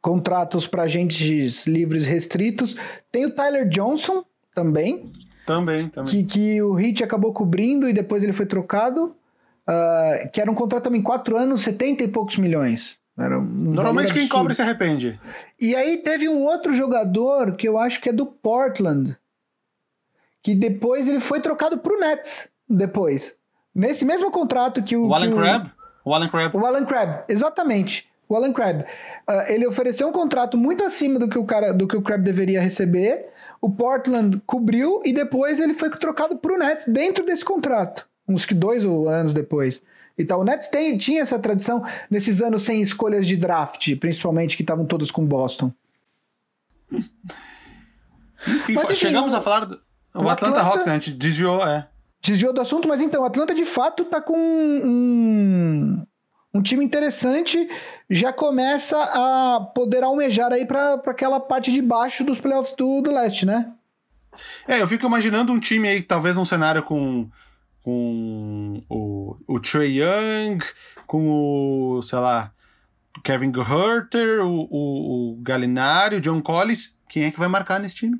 contratos para agentes livres restritos. Tem o Tyler Johnson também. Também, também. Que, que o Heat acabou cobrindo e depois ele foi trocado. Uh, que era um contrato também, quatro anos, 70 e poucos milhões. Um Normalmente quem cobre se arrepende. E aí teve um outro jogador que eu acho que é do Portland, que depois ele foi trocado pro Nets, depois. Nesse mesmo contrato que o... O Alan Crabb? O Alan Crabb. O Alan Crabb, exatamente. O Alan Crabb. Uh, ele ofereceu um contrato muito acima do que o cara, do que o Crabb deveria receber. O Portland cobriu e depois ele foi trocado pro Nets dentro desse contrato uns que dois anos depois. Então, o Nets tem, tinha essa tradição nesses anos sem escolhas de draft, principalmente que estavam todos com Boston. Enfim, Mas, enfim chegamos a falar. Do... O, o Atlanta, Atlanta Hawks, né? A gente desviou, é. Desviou do assunto, mas então, o Atlanta de fato tá com um, um time interessante, já começa a poder almejar aí para aquela parte de baixo dos playoffs do, do leste, né? É, eu fico imaginando um time aí, talvez num cenário com, com o, o Trey Young, com o, sei lá, Kevin Herter, o, o, o Galinari, o John Collins. Quem é que vai marcar nesse time?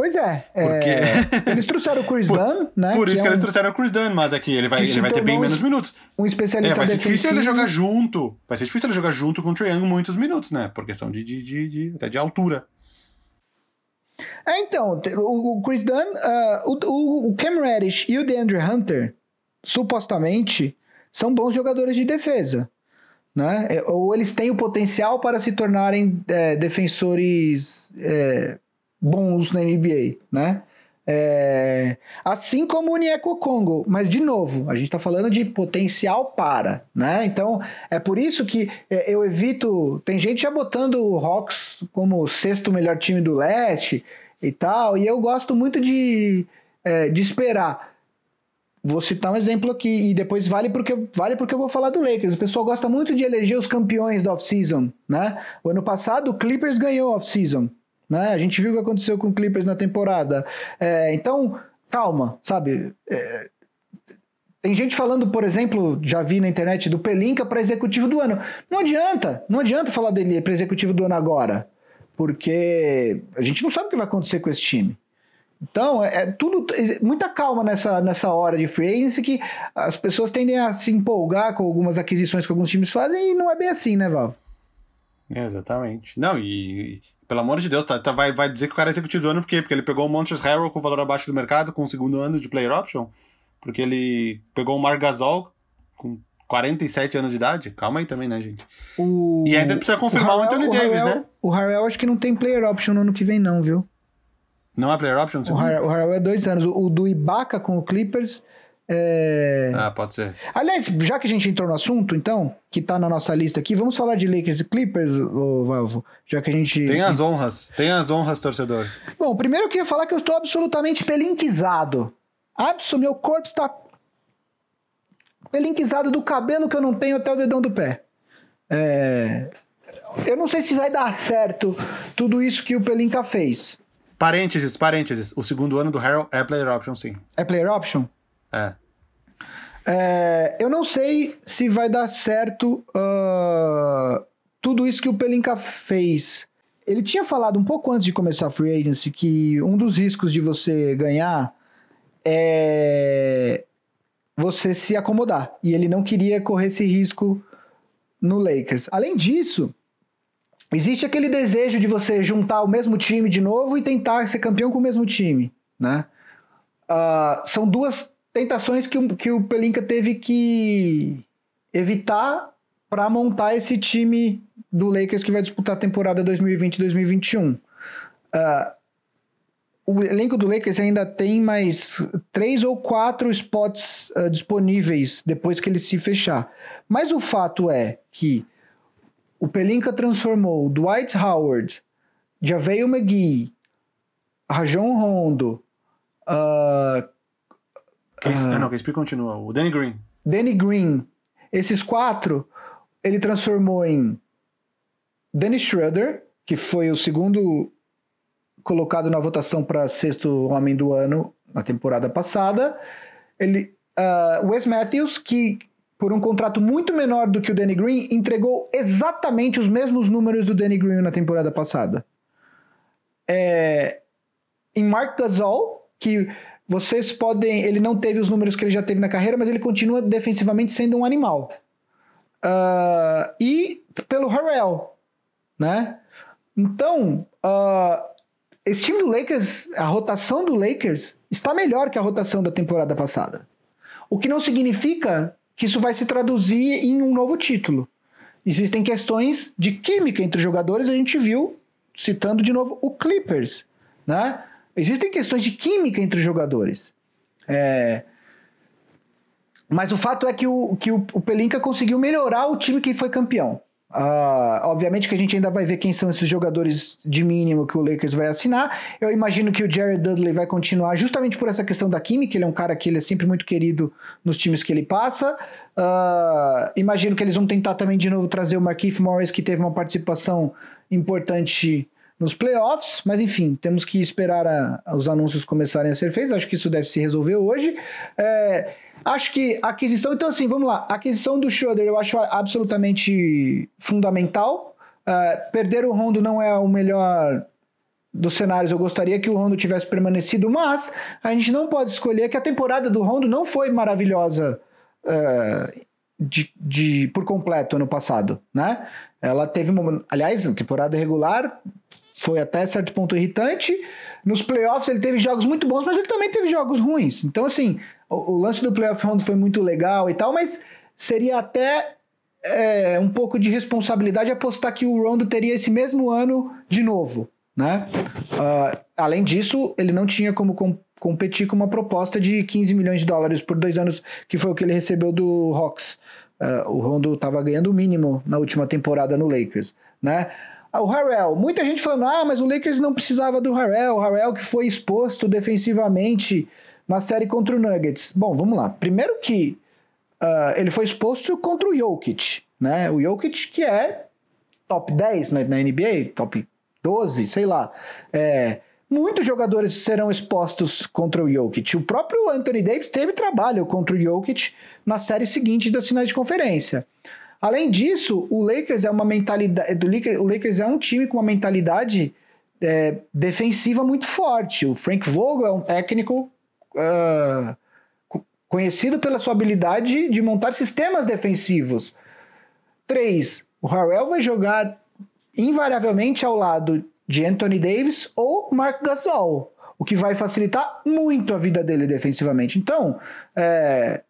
Pois é. Porque... é eles trouxeram o Chris por, Dunn, né? Por isso que, que é eles um... trouxeram o Chris Dunn, mas aqui ele vai, ele vai ter bem menos minutos. Um especialista é, vai ser difícil ele jogar junto. Vai ser difícil ele jogar junto com o Trae Young muitos minutos, né? Por questão de, de, de, de até de altura. É, então, o Chris Dunn, uh, o, o Cam Reddish e o DeAndre Hunter, supostamente, são bons jogadores de defesa. Né? É, ou eles têm o potencial para se tornarem é, defensores é, bons na NBA, né? É, assim como o Nieko Congo, mas de novo, a gente está falando de potencial para, né? Então é por isso que é, eu evito. Tem gente já botando o Hawks como o sexto melhor time do leste e tal, e eu gosto muito de, é, de esperar. Vou citar um exemplo aqui, e depois vale porque, vale porque eu vou falar do Lakers. O pessoal gosta muito de eleger os campeões da off-season, né? O ano passado o Clippers ganhou off-season. Né? A gente viu o que aconteceu com o Clippers na temporada. É, então, calma, sabe? É, tem gente falando, por exemplo, já vi na internet do Pelinka para executivo do ano. Não adianta, não adianta falar dele para executivo do ano agora, porque a gente não sabe o que vai acontecer com esse time. Então, é, é tudo muita calma nessa, nessa hora de free agency que as pessoas tendem a se empolgar com algumas aquisições que alguns times fazem e não é bem assim, né, Val? É, exatamente. Não, e, pelo amor de Deus, tá, tá, vai, vai dizer que o cara é executivo do ano, por quê? Porque ele pegou o Montrezl Harrell com valor abaixo do mercado, com o segundo ano de player option, porque ele pegou o Mar Gasol com 47 anos de idade. Calma aí também, né, gente? O... E ainda precisa confirmar o, Harrell, o Anthony o Davis, Harrell, né? O Harrell acho que não tem player option no ano que vem, não, viu? Não é player option? O Harrell, o Harrell, é dois anos. O, o do Ibaka com o Clippers é... Ah, pode ser. Aliás, já que a gente entrou no assunto, então, que tá na nossa lista aqui, vamos falar de Lakers e Clippers, ô Valvo, já que a gente... Tem as honras, tem as honras, torcedor. Bom, primeiro eu queria falar que eu estou absolutamente pelinquizado. Abso, meu corpo está pelinquizado do cabelo que eu não tenho até o dedão do pé. É... Eu não sei se vai dar certo tudo isso que o Pelinka fez. Parênteses, parênteses. O segundo ano do Harold é player option, sim. É player option? É. é eu não sei se vai dar certo uh, tudo isso que o Pelinka fez. Ele tinha falado um pouco antes de começar a free agency que um dos riscos de você ganhar é você se acomodar. E ele não queria correr esse risco no Lakers. Além disso, existe aquele desejo de você juntar o mesmo time de novo e tentar ser campeão com o mesmo time, né? Uh, são duas tentações que, o, que o Pelinka teve que evitar para montar esse time do Lakers que vai disputar a temporada 2020-2021. Uh, ah, o elenco do Lakers ainda tem mais três ou quatro spots uh, disponíveis depois que ele se fechar. Mas o fato é que o Pelinka transformou Dwight Howard, JaVale McGee, Rajon Rondo, uh, Case, uh, não, Case continua. O Danny Green. Danny Green. Esses quatro, ele transformou em Danny Schroeder, que foi o segundo colocado na votação para sexto homem do ano na temporada passada. Ele, uh, Wes Matthews, que por um contrato muito menor do que o Danny Green, entregou exatamente os mesmos números do Danny Green na temporada passada. É, em Mark Gasol, que vocês podem. Ele não teve os números que ele já teve na carreira, mas ele continua defensivamente sendo um animal. Uh, e pelo Harrell, né? Então, uh, esse time do Lakers, a rotação do Lakers, está melhor que a rotação da temporada passada. O que não significa que isso vai se traduzir em um novo título. Existem questões de química entre os jogadores, a gente viu, citando de novo o Clippers, né? Existem questões de química entre os jogadores. É... Mas o fato é que o, que o, Pelinka conseguiu melhorar o time que foi campeão. Uh, obviamente que a gente ainda vai ver quem são esses jogadores de mínimo que o Lakers vai assinar. Eu imagino que o Jared Dudley vai continuar justamente por essa questão da química. Ele é um cara que ele é sempre muito querido nos times que ele passa. Uh, imagino que eles vão tentar também de novo trazer o Marquise Morris, que teve uma participação importante nos playoffs, mas enfim, temos que esperar a, os anúncios começarem a ser feitos. Acho que isso deve se resolver hoje. É, acho que a aquisição, então assim, vamos lá. A aquisição do Schroeder eu acho absolutamente fundamental. É, perder o Rondo não é o melhor dos cenários. Eu gostaria que o Rondo tivesse permanecido, mas a gente não pode escolher que a temporada do Rondo não foi maravilhosa. É, de, de, por completo ano passado, né? Ela teve aliás, temporada regular foi até certo ponto irritante. Nos playoffs ele teve jogos muito bons, mas ele também teve jogos ruins. Então, assim, o, o lance do playoff round foi muito legal e tal, mas seria até é, um pouco de responsabilidade apostar que o Rondo teria esse mesmo ano de novo, né? Uh, além disso, ele não tinha como com, competir com uma proposta de 15 milhões de dólares por dois anos, que foi o que ele recebeu do Hawks. Uh, o Rondo estava ganhando o mínimo na última temporada no Lakers, né? O Harrell, muita gente falando, ah, mas o Lakers não precisava do Harrell, o Harrell que foi exposto defensivamente na série contra o Nuggets. Bom, vamos lá. Primeiro que uh, ele foi exposto contra o Jokic, né? O Jokic que é top 10 na, na NBA, top 12, sei lá. É, muitos jogadores serão expostos contra o Jokic. O próprio Anthony Davis teve trabalho contra o Jokic na série seguinte das finais de conferência. Além disso, o Lakers é uma mentalidade. O Lakers é um time com uma mentalidade é, defensiva muito forte. O Frank Vogel é um técnico uh, conhecido pela sua habilidade de montar sistemas defensivos. Três, o Harrell vai jogar invariavelmente ao lado de Anthony Davis ou Mark Gasol, o que vai facilitar muito a vida dele defensivamente. Então, é,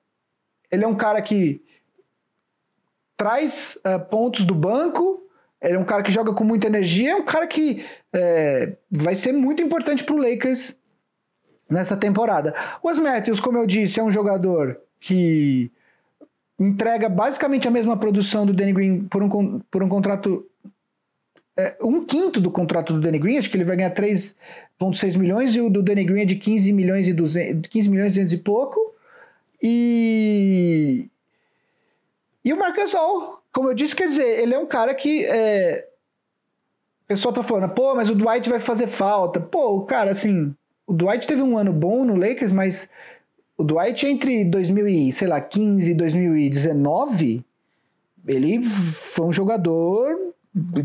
ele é um cara que traz uh, pontos do banco. Ele é um cara que joga com muita energia, é um cara que é, vai ser muito importante para o Lakers nessa temporada. O Matthews, como eu disse, é um jogador que entrega basicamente a mesma produção do Danny Green por um, por um contrato. É, um quinto do contrato do Danny Green, acho que ele vai ganhar 3,6 milhões, e o do Danny Green é de 15 milhões e 200, 15 milhões e 200 e pouco. E, e o Marcus All, como eu disse, quer dizer, ele é um cara que. É... O pessoal tá falando, pô, mas o Dwight vai fazer falta. Pô, cara, assim, o Dwight teve um ano bom no Lakers, mas o Dwight entre 2015 e 2019, ele foi um jogador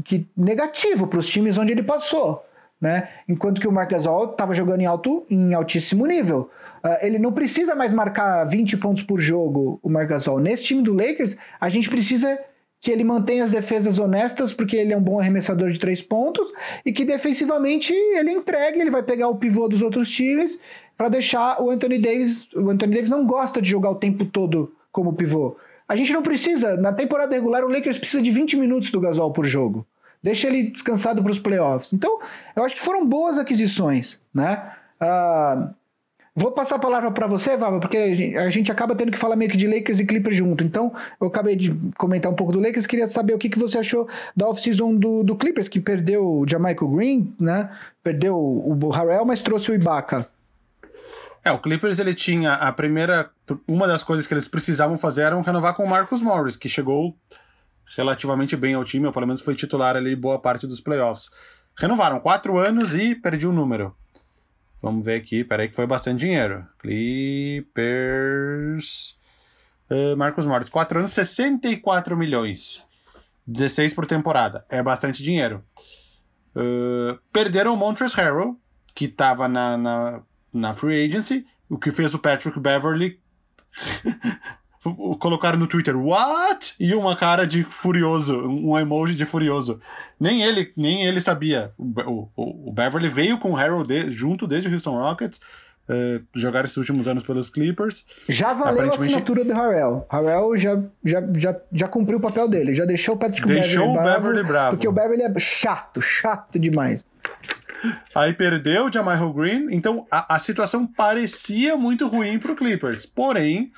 que negativo para os times onde ele passou né? Enquanto que o Marc Gasol estava jogando em, alto, em altíssimo nível. Uh, ele não precisa mais marcar 20 pontos por jogo, o Marc Gasol. Nesse time do Lakers, a gente precisa que ele mantenha as defesas honestas, porque ele é um bom arremessador de três pontos, e que defensivamente ele entregue, ele vai pegar o pivô dos outros times para deixar o Anthony Davis. O Anthony Davis não gosta de jogar o tempo todo como pivô. A gente não precisa, na temporada regular, o Lakers precisa de 20 minutos do Gasol por jogo. Deixa ele descansado para os playoffs. Então, eu acho que foram boas aquisições, né? Uh, vou passar a palavra para você, Vava, porque a gente acaba tendo que falar meio que de Lakers e Clippers junto. Então, eu acabei de comentar um pouco do Lakers, queria saber o que, que você achou da off-season do, do Clippers, que perdeu o Jamaica Green, né? Perdeu o Harrell, mas trouxe o Ibaka. É, o Clippers ele tinha a primeira. Uma das coisas que eles precisavam fazer era renovar com o Marcus Morris, que chegou relativamente bem ao time, ou pelo menos foi titular ali boa parte dos playoffs. Renovaram quatro anos e perdi o um número. Vamos ver aqui, peraí que foi bastante dinheiro. Clippers. Uh, Marcos Morris, 4 anos, 64 milhões. 16 por temporada. É bastante dinheiro. Uh, perderam o Montrezl Harrell, que estava na, na, na free agency, o que fez o Patrick Beverly colocaram no Twitter, what? E uma cara de furioso, um emoji de furioso. Nem ele, nem ele sabia. O, o, o Beverly veio com o Harold de, junto desde o Houston Rockets. Uh, jogar esses últimos anos pelos Clippers. Já valeu a assinatura do Harrell. Harrell já, já, já, já cumpriu o papel dele, já deixou o Patrick deixou Beverly, o Beverly bravo. Porque o Beverly é chato, chato demais. Aí perdeu o Jamal Green, então a, a situação parecia muito ruim pro Clippers. Porém,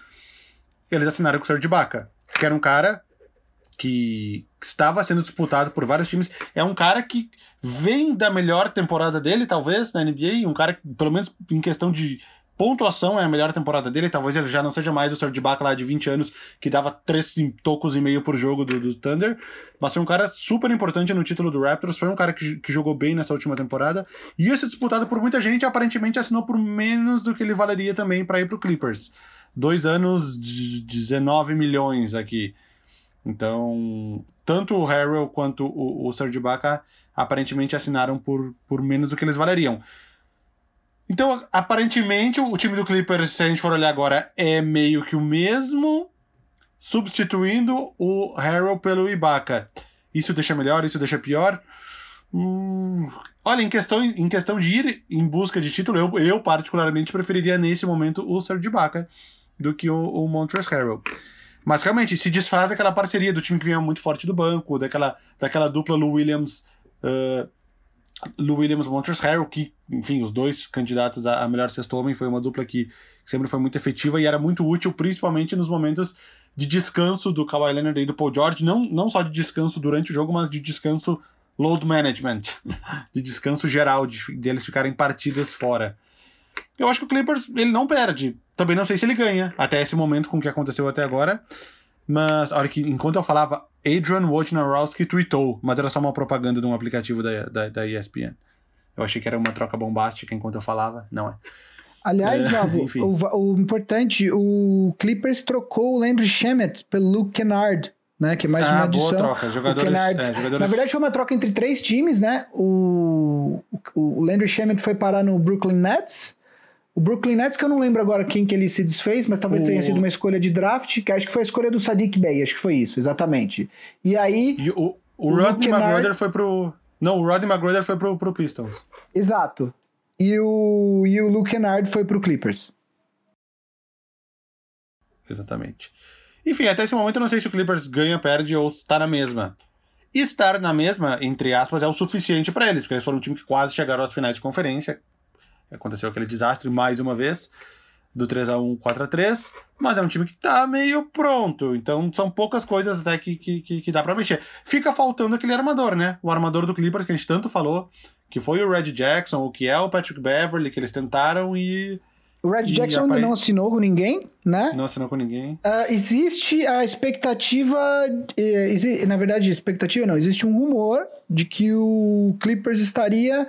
eles assinaram com o Serge Ibaka, que era um cara que estava sendo disputado por vários times. É um cara que vem da melhor temporada dele, talvez, na NBA. Um cara que, pelo menos em questão de pontuação, é a melhor temporada dele. Talvez ele já não seja mais o Serge Ibaka lá de 20 anos, que dava 3 tocos e meio por jogo do, do, Thunder. Mas foi um cara super importante no título do Raptors. Foi um cara que, que jogou bem nessa última temporada. Ia ser disputado por muita gente. Aparentemente assinou por menos do que ele valeria também para ir pro Clippers. Dois anos de 19 milhões aqui. Então, tanto o Harrell quanto o, o Serge Ibaka aparentemente assinaram por, por menos do que eles valeriam. Então, aparentemente, o time do Clippers, se a gente for olhar agora, é meio que o mesmo, substituindo o Harrell pelo Ibaka. Isso deixa melhor, isso deixa pior. Hum, olha, em questão, em questão de ir em busca de título, eu, eu particularmente preferiria nesse momento o Serge Ibaka do que o, o Montrezl Harrell. Mas realmente se desfaz aquela parceria do time que vinha muito forte do banco, daquela, daquela dupla Lou Williams, uh, Lou Williams Montrezl Harrell, que, enfim, os dois candidatos a, a melhor sexto homem, foi uma dupla que sempre foi muito efetiva e era muito útil, principalmente nos momentos de descanso do Kawhi Leonard e do Paul George, não, não só de descanso durante o jogo, mas de descanso load management, de descanso geral, de, de eles ficarem partidas fora. Eu acho que o Clippers ele não perde. Também não sei se ele ganha até esse momento com o que aconteceu até agora. Mas, olha que enquanto eu falava, Adrian Wojnarowski tweetou, mas era só uma propaganda de um aplicativo da, da, da ESPN. Eu achei que era uma troca bombástica enquanto eu falava, não é. Aliás, é, o, o, importante, o Clippers trocou o Landry Shamet pelo Luke Kennard, né? Que é mais ah, uma adição. Boa troca. Jogadores, Kennard, é, jogadores... Na verdade, foi uma troca entre três times, né? O, o, o Landry Shamet foi parar no Brooklyn Nets o Brooklyn Nets, que eu não lembro agora quem que ele se desfez, mas talvez o... tenha sido uma escolha de draft, que acho que foi a escolha do Sadiq Bey, acho que foi isso, exatamente. E aí. E o, o, o Rodney McGruder foi pro. Não, o Rodney McGruder foi pro, pro Pistons. Exato. E o, e o Luke Kennard foi pro Clippers. Exatamente. Enfim, até esse momento eu não sei se o Clippers ganha, perde ou está na mesma. Estar na mesma, entre aspas, é o suficiente para eles, porque eles foram um time que quase chegaram às finais de conferência, Aconteceu aquele desastre mais uma vez, do 3 a 1 4 a 3 mas é um time que tá meio pronto. Então são poucas coisas até que, que, que, dá para mexer. Fica faltando aquele armador, né? O armador do Clippers que a gente tanto falou, que foi o Red Jackson, o que é o Patrick Beverly, que eles tentaram e o Red Jackson ainda não assinou com ninguém, né? Não assinou com ninguém. Uh, existe a expectativa. Uh, na verdade, expectativa não. Existe um rumor de que o Clippers estaria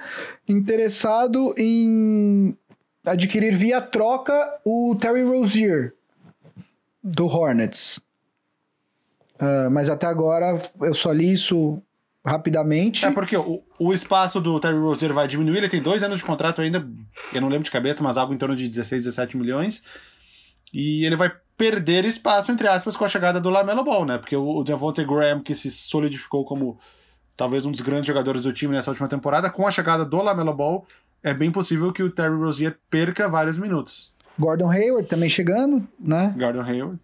interessado em adquirir via troca o Terry Rozier do Hornets. Uh, mas até agora eu só li isso rapidamente. É porque o, o espaço do Terry Rozier vai diminuir, ele tem dois anos de contrato ainda, eu não lembro de cabeça, mas algo em torno de 16, 17 milhões. E ele vai perder espaço, entre aspas, com a chegada do Lamelo Ball, né? Porque o, o Devontae Graham, que se solidificou como talvez um dos grandes jogadores do time nessa última temporada, com a chegada do Lamelo Ball, é bem possível que o Terry Rozier perca vários minutos. Gordon Hayward também chegando, né? Gordon Hayward.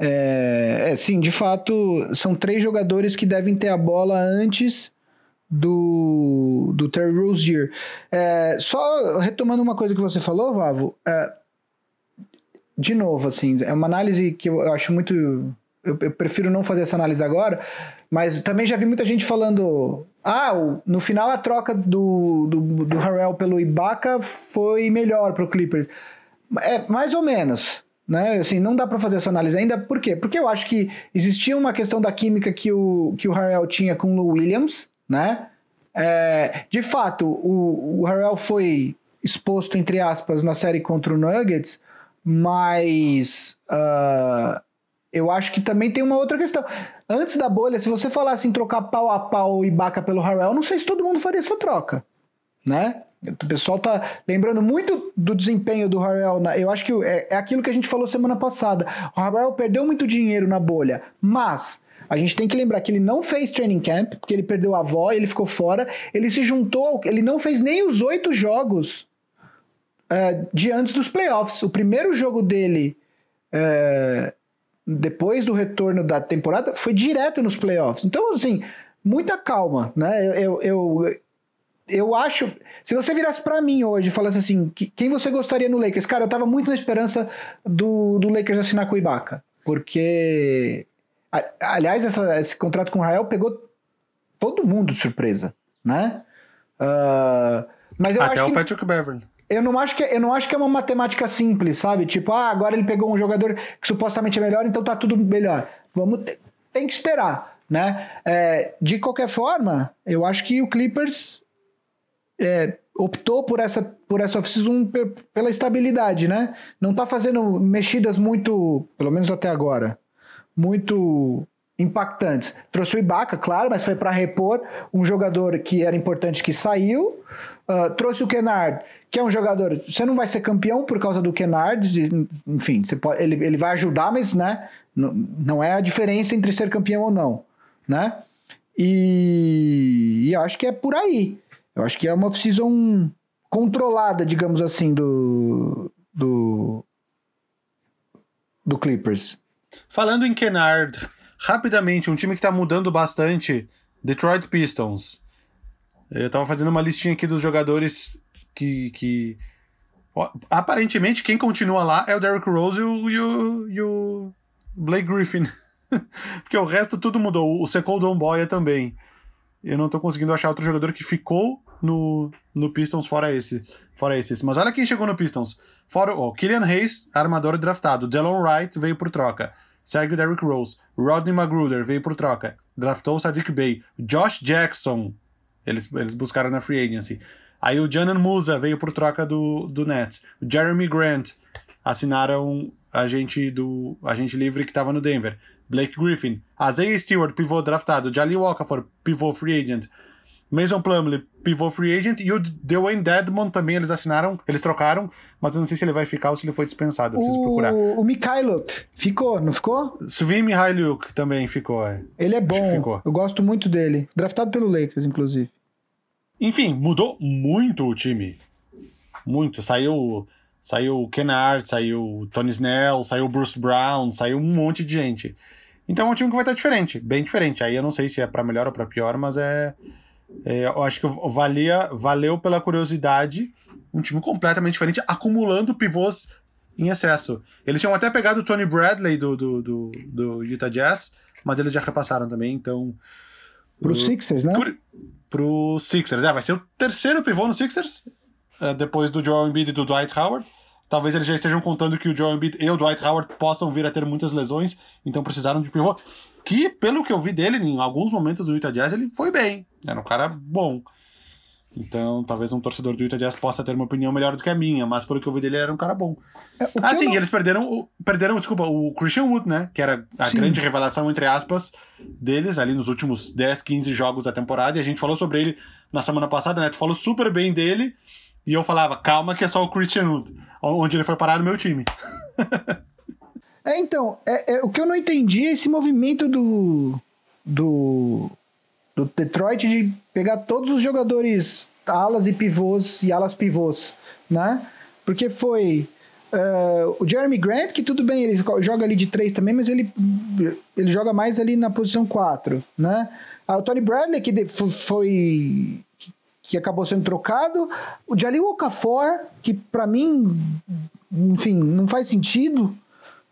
É, é, sim, de fato, são três jogadores que devem ter a bola antes do, do Terry Rozier. É, só retomando uma coisa que você falou, Vavo, é, de novo, assim, é uma análise que eu acho muito. Eu, eu, prefiro não fazer essa análise agora, mas também já vi muita gente falando. Ah, no final a troca do, do, do Harrell pelo Ibaka foi melhor para o Clippers. É, mais ou menos né? Assim, não dá para fazer essa análise ainda. Por quê? Porque eu acho que existia uma questão da química que o, que o Harrell tinha com o Lou Williams, né? É, de fato, o, o Harrell foi exposto, entre aspas, na série contra o Nuggets, mas uh, eu acho que também tem uma outra questão. Antes da bolha, se você falasse em trocar pau a pau e Ibaka pelo Harrell, não sei se todo mundo faria essa troca, né? O pessoal tá lembrando muito do desempenho do Harrell. Na, eu acho que é, é aquilo que a gente falou semana passada. O Harrell perdeu muito dinheiro na bolha, mas a gente tem que lembrar que ele não fez training camp, porque ele perdeu a avó, ele ficou fora. Ele se juntou, ele não fez nem os oito jogos uh, de antes dos playoffs. O primeiro jogo dele, uh, depois do retorno da temporada, foi direto nos playoffs. Então, assim, muita calma, né? Eu, eu, eu, eu acho. Se você virasse para mim hoje e falasse assim, quem você gostaria no Lakers? Cara, eu tava muito na esperança do, do Lakers assinar com o Ibaka. Porque Aliás, essa, esse contrato com o Rael pegou todo mundo de surpresa, né? Uh, mas eu Até acho o que, Patrick Beverly. Eu não, acho que, eu não acho que é uma matemática simples, sabe? Tipo, ah, agora ele pegou um jogador que supostamente é melhor, então tá tudo melhor. Vamos, tem que esperar, né? É, de qualquer forma, eu acho que o Clippers é, optou por essa, por essa off-season pela estabilidade, né? Não tá fazendo mexidas muito, pelo menos até agora, muito impactantes. Trouxe o Ibaka, claro, mas foi para repor um jogador que era importante que saiu. Uh, trouxe o Kennard, que é um jogador. Você não vai ser campeão por causa do Kennard, enfim, pode, ele, ele vai ajudar, mas né, não, não é a diferença entre ser campeão ou não, né? E, e acho que é por aí. Eu acho que é uma off-season controlada, digamos assim, do, do, do Clippers. Falando em Kennard, rapidamente, um time que está mudando bastante, Detroit Pistons. Eu tava fazendo uma listinha aqui dos jogadores que. que aparentemente, quem continua lá é o Derrick Rose e o, e o, e o Blake Griffin. Porque o resto tudo mudou. O Secol Boya também. Eu não tô conseguindo achar outro jogador que ficou no, no Pistons fora esse. Fora esses. Mas olha quem chegou no Pistons. Fora o Killian Hayes, armador draftado. Delon Wright veio por troca. Segue Derrick Rose. Rodney Magruder veio por troca. Draftou o Sadiq Bey. Josh Jackson. Eles, eles buscaram na free agency. Aí o Janan Musa veio por troca do, do Nets. O Jeremy Grant assinaram agente do agente livre que estava no Denver. Blake Griffin. Isaiah Stewart, pivô draftado. Jali Okafor, pivô free agent. Mason Plumlee, pivô free agent, e o Dwayne Dedmon também eles assinaram, eles trocaram, mas eu não sei se ele vai ficar ou se ele foi dispensado, eu preciso o, procurar. O Mikhailuk ficou, não ficou? Svi Mikhailuk também ficou, é. Ele é bom, eu gosto muito dele, draftado pelo Lakers, inclusive. Enfim, mudou muito o time, muito, saiu... Saiu o Kennard, saiu o Tony Snell, saiu o Bruce Brown, saiu um monte de gente. Então é um time que vai estar diferente, bem diferente. Aí eu não sei se é para melhor ou para pior, mas é, é, eu acho que valia, valeu pela curiosidade um time completamente diferente, acumulando pivôs em excesso. Eles tinham até pegado o Tony Bradley do, do, do, do Utah Jazz, mas eles já repassaram também, então. Pro o, Sixers, né? Por, pro Sixers, é, vai ser o terceiro pivô no Sixers, é, depois do Joel Embiid e do Dwight Howard. Talvez eles já estejam contando que o Joel Embiid e o Dwight Howard possam vir a ter muitas lesões, então precisaram de pivô. Que, pelo que eu vi dele, em alguns momentos do Utah Jazz, ele foi bem. Era um cara bom. Então, talvez um torcedor do Utah Jazz possa ter uma opinião melhor do que a minha, mas pelo que eu vi dele, ele era um cara bom. É, ah, sim, não... eles perderam, perderam, desculpa, o Christian Wood, né? Que era a sim. grande revelação, entre aspas, deles ali nos últimos 10, 15 jogos da temporada. E a gente falou sobre ele na semana passada, né? Tu falou super bem dele. E eu falava, calma que é só o Christian Wood, onde ele foi parar no meu time. é, então, é, é, o que eu não entendi é esse movimento do, do, do Detroit de pegar todos os jogadores alas e pivôs e alas pivôs, né? Porque foi uh, o Jeremy Grant, que tudo bem, ele joga ali de três também, mas ele, ele joga mais ali na posição 4, né? Ah, o Tony Bradley, que foi que acabou sendo trocado. O Jalil Okafor, que para mim, enfim, não faz sentido.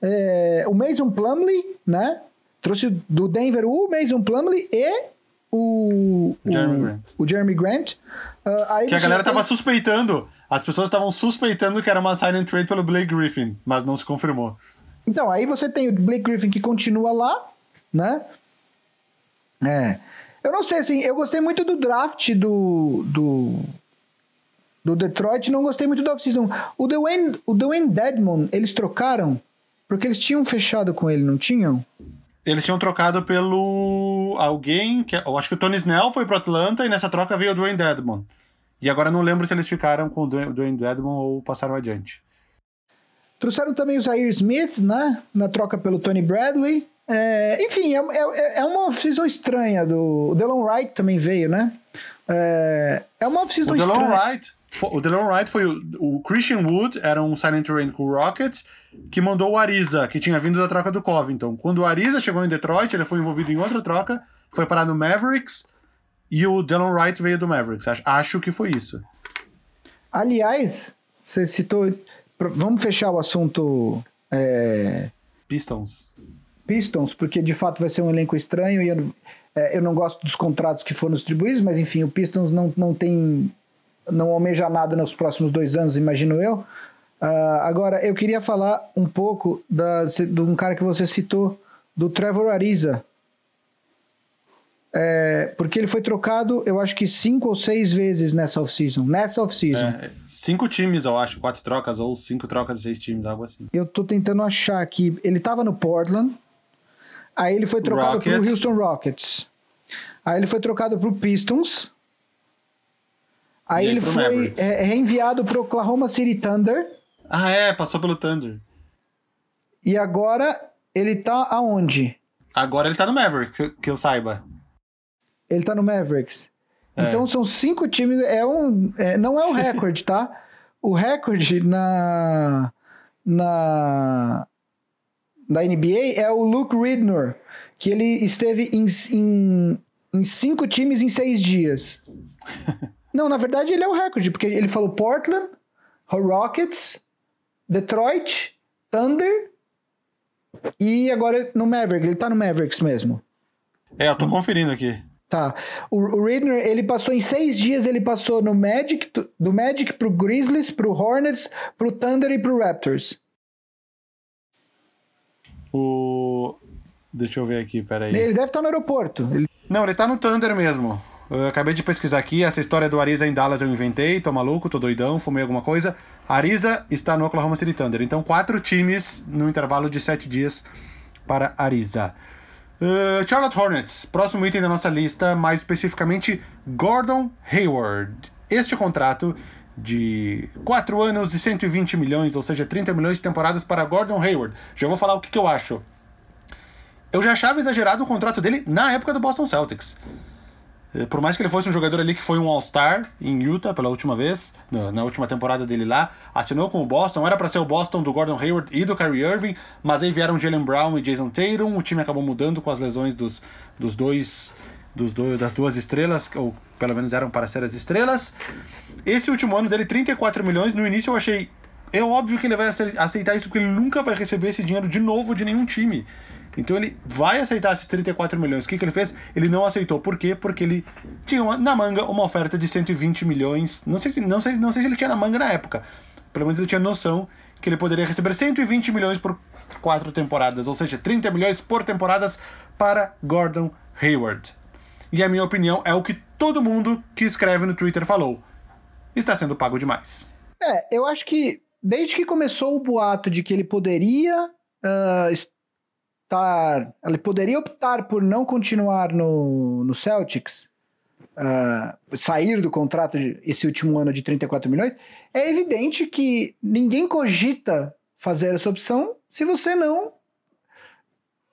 É, o Mason Plumley, né? Trouxe do Denver o Mason Plumley e o, o Jeremy Grant. O Jeremy Grant. Uh, que a galera tem... tava suspeitando. As pessoas estavam suspeitando que era uma sign and trade pelo Blake Griffin, mas não se confirmou. Então, aí você tem o Blake Griffin que continua lá, né? É. Eu não sei, assim, eu gostei muito do draft do, do, do Detroit, não gostei muito do off-season. O Dwayne, o Dwayne Dedmon, eles trocaram porque eles tinham fechado com ele, não tinham? Eles tinham trocado pelo alguém, que eu acho que o Tony Snell foi pro Atlanta e nessa troca veio o Dwayne Dedmon. E agora não lembro se eles ficaram com o Dwayne Dedmon ou passaram adiante. Trouxeram também o Zaire Smith, né? Na troca pelo Tony Bradley. É, enfim, é, é, é uma off-season estranha. Do, o Delon Wright também veio, né? É, é uma off-season estranha. Delon Wright, o Delon Wright foi o, o Christian Wood, era um silent rain com o Rockets, que mandou o Ariza, que tinha vindo da troca do Covington. Quando o Ariza chegou em Detroit, ele foi envolvido em outra troca, foi parar no Mavericks, e o Delon Wright veio do Mavericks. Acho, acho que foi isso. Aliás, você citou. Vamos fechar o assunto. É... Pistons. Pistons, porque de fato vai ser um elenco estranho e eu, é, eu não gosto dos contratos que foram distribuídos, mas enfim, o Pistons não, não tem. não almeja nada nos próximos dois anos, imagino eu. Uh, agora, eu queria falar um pouco da, de um cara que você citou, do Trevor Ariza. É, porque ele foi trocado, eu acho que cinco ou seis vezes nessa off-season. Nessa off-season. É, cinco times, eu acho, quatro trocas, ou cinco trocas de seis times, algo assim. Eu tô tentando achar aqui. Ele tava no Portland, aí ele foi trocado Rockets. pro Houston Rockets. Aí ele foi trocado pro Pistons. Aí, aí ele foi é, reenviado pro Oklahoma City Thunder. Ah, é, passou pelo Thunder. E agora ele tá aonde? Agora ele tá no Maverick, que, que eu saiba. Ele tá no Mavericks. É. Então são cinco times. É um, é, não é o recorde, tá? O recorde na, na, na NBA é o Luke Ridnor, que ele esteve em, em, em cinco times em seis dias. não, na verdade ele é o recorde, porque ele falou Portland, Rockets, Detroit, Thunder e agora no Maverick. Ele tá no Mavericks mesmo. É, eu tô conferindo aqui. Tá. O, o Redner, ele passou em seis dias, ele passou no Magic, do Magic pro Grizzlies, pro Hornets, pro Thunder e pro Raptors. O... Deixa eu ver aqui, peraí. Ele deve estar no aeroporto. Ele... Não, ele tá no Thunder mesmo. Eu acabei de pesquisar aqui, essa história do Ariza em Dallas eu inventei, tô maluco, tô doidão, fumei alguma coisa. Ariza está no Oklahoma City Thunder. Então, quatro times no intervalo de sete dias para Ariza. Uh, Charlotte Hornets, próximo item da nossa lista, mais especificamente Gordon Hayward. Este contrato de 4 anos e 120 milhões, ou seja, 30 milhões de temporadas para Gordon Hayward. Já vou falar o que, que eu acho. Eu já achava exagerado o contrato dele na época do Boston Celtics. Eh, por mais que ele fosse um jogador ali que foi um All-Star em Utah pela última vez, na, última temporada dele lá, assinou com o Boston, era para ser o Boston do Gordon Hayward e do Kyrie Irving, mas aí vieram Jalen Brown e Jason Tatum, o time acabou mudando com as lesões dos, dos dois, dos dois das duas estrelas, ou pelo menos eram para ser as estrelas. Esse último ano dele, 34 milhões, no início eu achei é óbvio que ele vai aceitar isso porque ele nunca vai receber esse dinheiro de novo de nenhum time. Então ele vai aceitar esses 34 milhões. O que, que ele fez? Ele não aceitou. Por quê? Porque ele tinha uma, na manga uma oferta de 120 milhões. Não sei, se, não, sei, não sei se ele tinha na manga na época. Pelo menos ele tinha noção que ele poderia receber 120 milhões por quatro temporadas. Ou seja, 30 milhões por temporadas para Gordon Hayward. E a minha opinião é o que todo mundo que escreve no Twitter falou. Está sendo pago demais. É, eu acho que desde que começou o boato de que ele poderia uh, optar, ele poderia optar por não continuar no, no Celtics, uh, sair do contrato de, esse último ano de 34 milhões, é evidente que ninguém cogita fazer essa opção se você não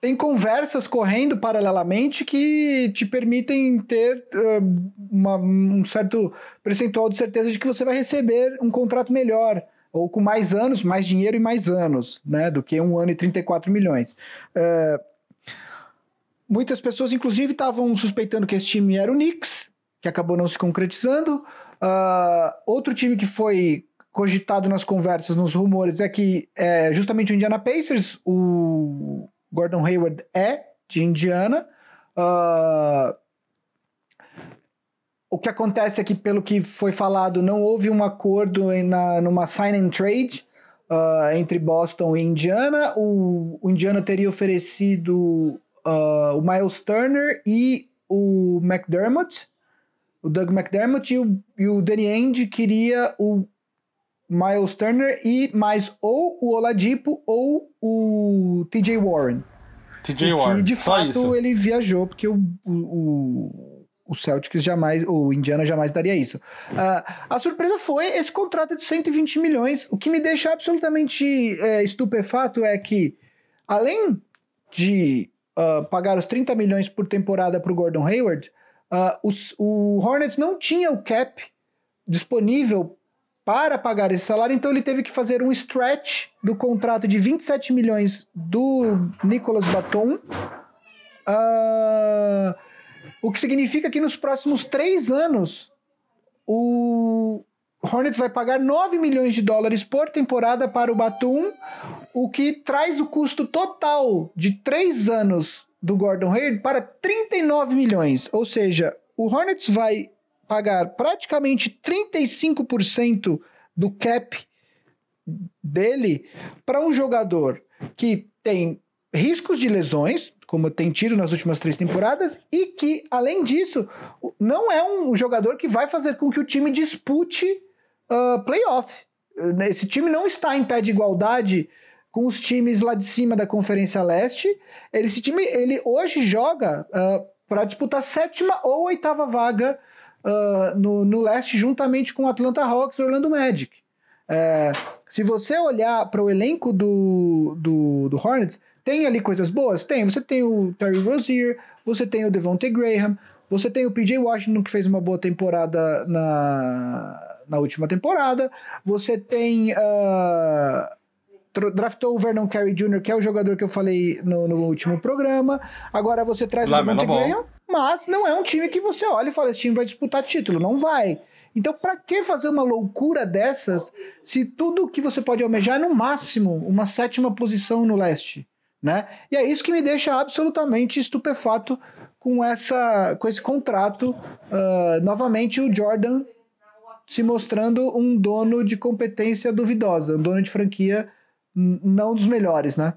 tem conversas correndo paralelamente que te permitem ter uh, uma, um certo percentual de certeza de que você vai receber um contrato melhor ou com mais anos, mais dinheiro e mais anos, né, do que um ano e 34 milhões. Uh, muitas pessoas, inclusive, estavam suspeitando que esse time era o Knicks, que acabou não se concretizando. Uh, outro time que foi cogitado nas conversas, nos rumores, é que é justamente o Indiana Pacers, o Gordon Hayward é de Indiana. Uh, o que acontece é que, pelo que foi falado, não houve um acordo na, numa sign and trade uh, entre Boston e Indiana. O, o Indiana teria oferecido uh, o Miles Turner e o McDermott, o Doug McDermott, e o, e o Danny Ainge queria o Miles Turner e mais ou o Oladipo ou o TJ Warren. TJ Warren. Que de fato ele viajou, porque o, o o Celtics jamais, o Indiana jamais daria isso. Uh, a surpresa foi esse contrato de 120 milhões. O que me deixa absolutamente é, estupefato é que, além de uh, pagar os 30 milhões por temporada para o Gordon Hayward, uh, os, o Hornets não tinha o cap disponível para pagar esse salário, então ele teve que fazer um stretch do contrato de 27 milhões do Nicolas Baton. Uh, o que significa que nos próximos três anos o Hornets vai pagar 9 milhões de dólares por temporada para o Batum, o que traz o custo total de três anos do Gordon Hayward para 39 milhões. Ou seja, o Hornets vai pagar praticamente 35% do cap dele para um jogador que tem riscos de lesões, como tem tido nas últimas três temporadas, e que, além disso, não é um jogador que vai fazer com que o time dispute uh, playoff. Esse time não está em pé de igualdade com os times lá de cima da Conferência Leste. Esse time, ele hoje joga uh, ah, para disputar sétima ou oitava vaga uh, no, no leste, juntamente com Atlanta Hawks e Orlando Magic. É, se você olhar para o elenco do, do, do Hornets, tem ali coisas boas? Tem. Você tem o Terry Rozier, você tem o Devontae Graham, você tem o PJ Washington, que fez uma boa temporada na, na última temporada. Você tem. Uh, draftou o Vernon Carey Jr., que é o jogador que eu falei no, no último programa. Agora você traz Lá o Devontae Graham, mas não é um time que você olha e fala: esse time vai disputar título. Não vai. Então, para que fazer uma loucura dessas se tudo que você pode almejar é no máximo uma sétima posição no leste? Né? E é isso que me deixa absolutamente estupefato com, essa, com esse contrato. Uh, novamente, o Jordan se mostrando um dono de competência duvidosa, um dono de franquia não dos melhores, né?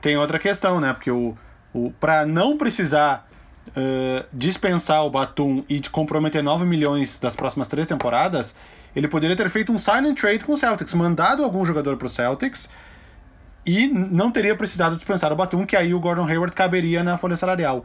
Tem outra questão, né? Porque o, o para não precisar uh, dispensar o Batum e comprometer 9 milhões das próximas três temporadas, ele poderia ter feito um and trade com o Celtics, mandado algum jogador para Celtics e não teria precisado dispensar o Batum, que aí o Gordon Hayward caberia na folha salarial.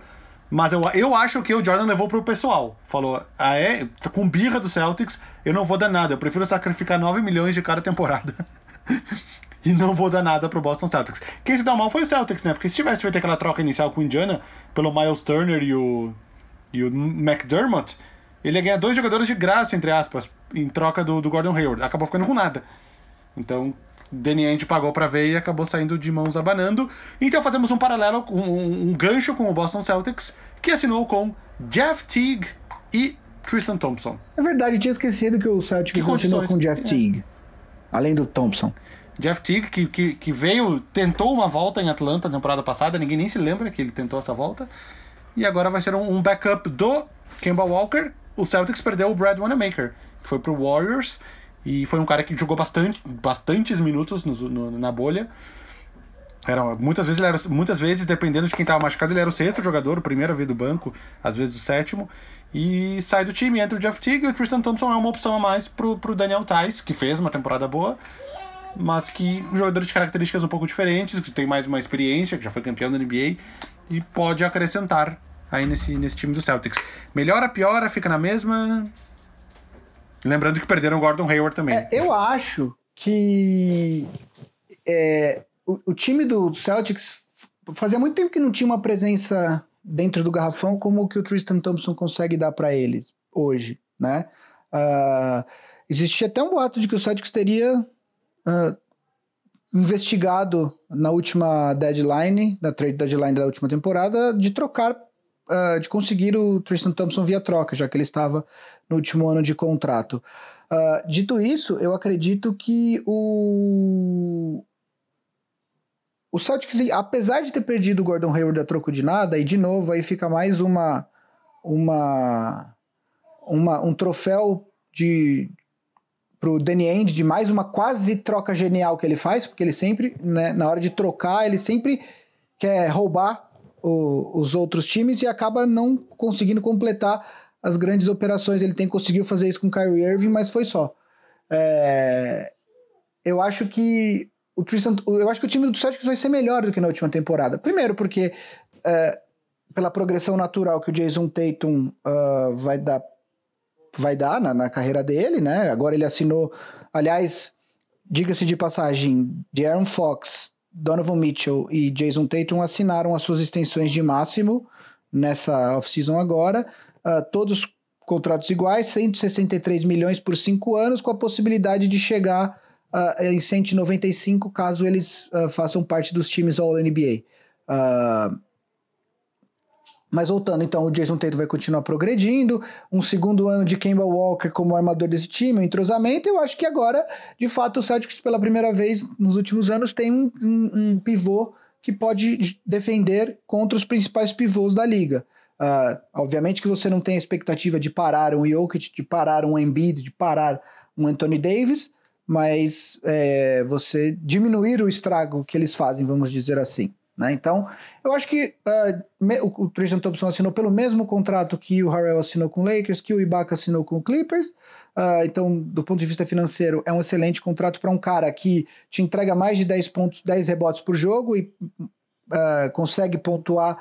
Mas eu, eu acho que o Jordan levou pro pessoal. Falou, ah é? Com birra do Celtics, eu não vou dar nada. Eu prefiro sacrificar 9 milhões de cada temporada. e não vou dar nada pro Boston Celtics. Quem se dá mal foi o Celtics, né? Porque se tivesse feito aquela troca inicial com o Indiana, pelo Miles Turner e o, e o McDermott, ele ia ganhar dois jogadores de graça, entre aspas, em troca do, do Gordon Hayward. Acabou ficando com nada. Então, Danny Ainge pagou para ver e acabou saindo de mãos abanando. Então fazemos um paralelo, um, um gancho com o Boston Celtics, que assinou com Jeff Teague e Tristan Thompson. É verdade, tinha esquecido que o Celtics assinou com Jeff é. Além do Thompson. Jeff Teague, que, que, que, veio, tentou uma volta em Atlanta na temporada passada, ninguém nem se lembra que ele tentou essa volta. E agora vai ser um, um backup do Kemba Walker. O Celtics perdeu o Brad Wanamaker, que foi pro Warriors. E foi um cara que jogou bastante, bastantes minutos no, no, na bolha. Era, muitas, vezes era, muitas vezes, dependendo de quem estava machucado, ele era o sexto jogador, o primeiro a vir do banco, às vezes o sétimo. E sai do time, entra o Jeff Teague e o Tristan Thompson é uma opção a mais pro, pro Daniel Tice, que fez uma temporada boa, mas que um jogador de características um pouco diferentes, que tem mais uma experiência, que já foi campeão da NBA, e pode acrescentar aí nesse, nesse time do Celtics. Melhora, piora, fica na mesma? Lembrando que perderam o Gordon Hayward também. É, eu acho que é, o, o, time do Celtics fazia muito tempo que não tinha uma presença dentro do garrafão como o que o Tristan Thompson consegue dar para eles hoje, né? Uh, existia até um boato de que o Celtics teria uh, investigado na última deadline, na trade deadline da última temporada, de trocar uh, de conseguir o Tristan Thompson via troca, já que ele estava no último ano de contrato. Dito isso, eu acredito que o. O Celtics, apesar de ter perdido o Gordon Hayward a troco de nada, e de novo aí fica mais uma. uma, uma um troféu de pro Danny Ainge de mais uma quase troca genial que ele faz, porque ele sempre, né, na hora de trocar, ele sempre quer roubar o, os outros times e acaba não conseguindo completar as grandes operações. Ele tem conseguiu fazer isso com o Kyrie Irving, mas foi só. É, eu acho que o Tristan, eu acho que o time do Celtics vai ser melhor do que na última temporada. Primeiro porque é, pela progressão natural que o Jason Tatum uh, vai dar vai dar na, na, carreira dele, né? Agora ele assinou, aliás, diga-se de passagem, de Aaron Fox Donovan Mitchell e Jason Tatum assinaram as suas extensões de máximo nessa off-season agora, uh, todos contratos iguais, 163 milhões por cinco anos, com a possibilidade de chegar uh, em 195 caso eles uh, façam parte dos times All-NBA. Mas voltando, então, o Jason Tatum vai continuar progredindo, um segundo ano de Kemba Walker como armador desse time, um entrosamento, eu acho que agora, de fato, o Celtics pela primeira vez nos últimos anos tem um, um, um pivô que pode defender contra os principais pivôs da liga. Uh, obviamente que você não tem a expectativa de parar um Jokic, de parar um Embiid, de parar um Anthony Davis, mas é, você diminuir o estrago que eles fazem, vamos dizer assim. Né? Então, eu acho que uh, me, o, o Tristan Thompson assinou pelo mesmo contrato que o Harrell assinou com o Lakers, que o Ibaka assinou com o Clippers. Uh, então, do ponto de vista financeiro, é um excelente contrato para um cara que te entrega mais de 10 pontos, 10 rebotes por jogo e uh, consegue pontuar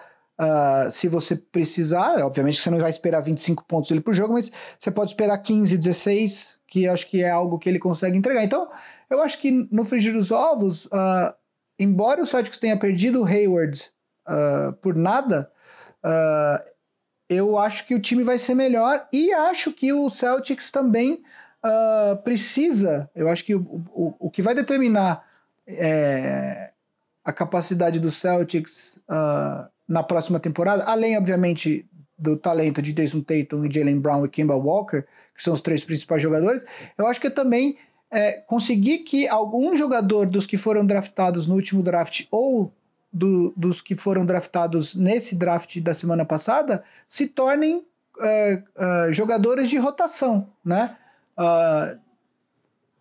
se você precisar. Obviamente você não vai esperar 25 pontos dele por jogo, mas você pode esperar 15, 16, que acho que é algo que ele consegue entregar. Então, eu acho que no frigir dos ovos, embora o Celtics tenha perdido o Hayward uh, por nada, uh, eu acho que o time vai ser melhor e acho que o Celtics também uh, precisa. Eu acho que o, o, o que vai determinar é, a capacidade do Celtics na próxima temporada, além, obviamente, do talento de Jason Tatum, Jalen Brown e Kemba Walker, que são os três principais jogadores, eu acho que também é, conseguir que algum jogador dos que foram draftados no último draft ou do, dos que foram draftados nesse draft da semana passada se tornem é, é, jogadores de rotação, né? Uh,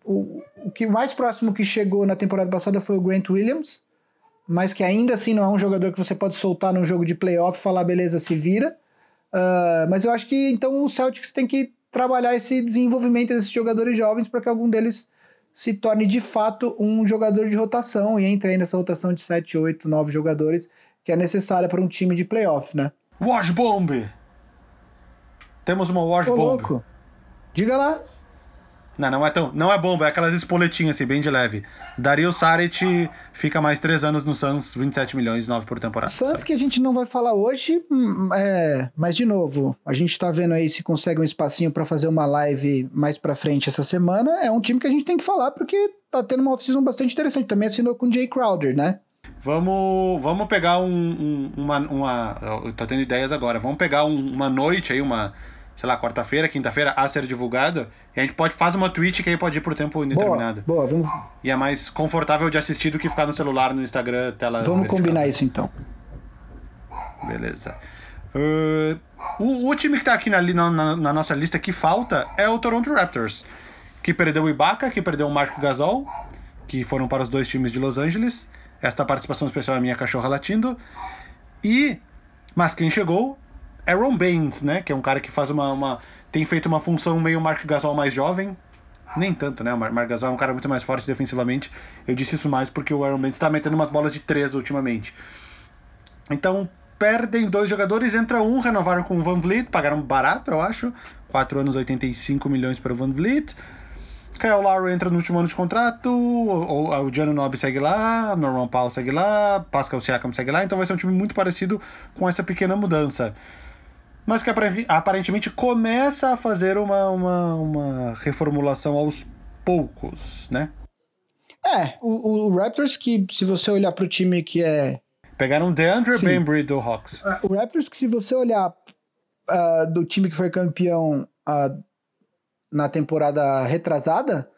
o, o que mais próximo que chegou na temporada passada foi o Grant Williams, mas que ainda assim não é um jogador que você pode soltar num jogo de playoff e falar, beleza, se vira. Uh, mas eu acho que então o Celtics tem que trabalhar esse desenvolvimento desses jogadores jovens para que algum deles se torne de fato um jogador de rotação e entre aí nessa rotação de 7, 8, 9 jogadores que é necessária para um time de playoff, né? Wash Bomb! Temos uma Wash Ô, Bomb. Louco. Diga lá. Não, não é tão. Não é bomba, é aquelas espoletinhas assim, bem de leve. Dario Saric fica mais três anos no Suns, 27 milhões, 9 por temporada. Suns que a gente não vai falar hoje, hum, é, mas de novo, a gente tá vendo aí se consegue um espacinho para fazer uma live mais pra frente essa semana. É um time que a gente tem que falar porque tá tendo uma off-season bastante interessante. Também assinou com o Jay Crowder, né? Vamos, vamos pegar um, um, uma, uma. Eu tô tendo ideias agora. Vamos pegar um, uma noite aí, uma sei lá, quarta-feira, quinta-feira, a ser divulgado. E a gente pode fazer uma tweet que aí pode ir por tempo indeterminado. Boa, boa, vamos. E é mais confortável de assistir do que ficar no celular, no Instagram, tela. Vamos combinar isso então. Beleza. Uh, o, o, time que tá aqui na, na, na, nossa lista que falta é o Toronto Raptors. Que perdeu o Ibaka, que perdeu o Marco Gasol, que foram para os dois times de Los Angeles. Esta participação especial é minha cachorra latindo. E. Mas quem chegou Aaron Baines, né? Que é um cara que faz uma, uma tem feito uma função meio Mark Gasol mais jovem. Nem tanto, né? O Mark Gasol é um cara muito mais forte defensivamente. Eu disse isso mais porque o Aaron Baines está metendo umas bolas de três ultimamente. Então, perdem dois jogadores, entra um, renovaram com o Van Vliet, pagaram barato, eu acho. 4 anos, 85 milhões para o Van Vliet. Kyle Lowry entra no último ano de contrato, o, o, Nobi segue lá, Norman Powell segue lá, Pascal Siakam segue lá, então vai ser um time muito parecido com essa pequena mudança mas que aparentemente começa a fazer uma, uma, uma reformulação aos poucos, né? É, o, o Raptors que, se você olhar para o time que é... Pegaram DeAndre Bembry do Hawks. Uh, o Raptors que, se você olhar uh, do time que foi campeão uh, na temporada retrasada,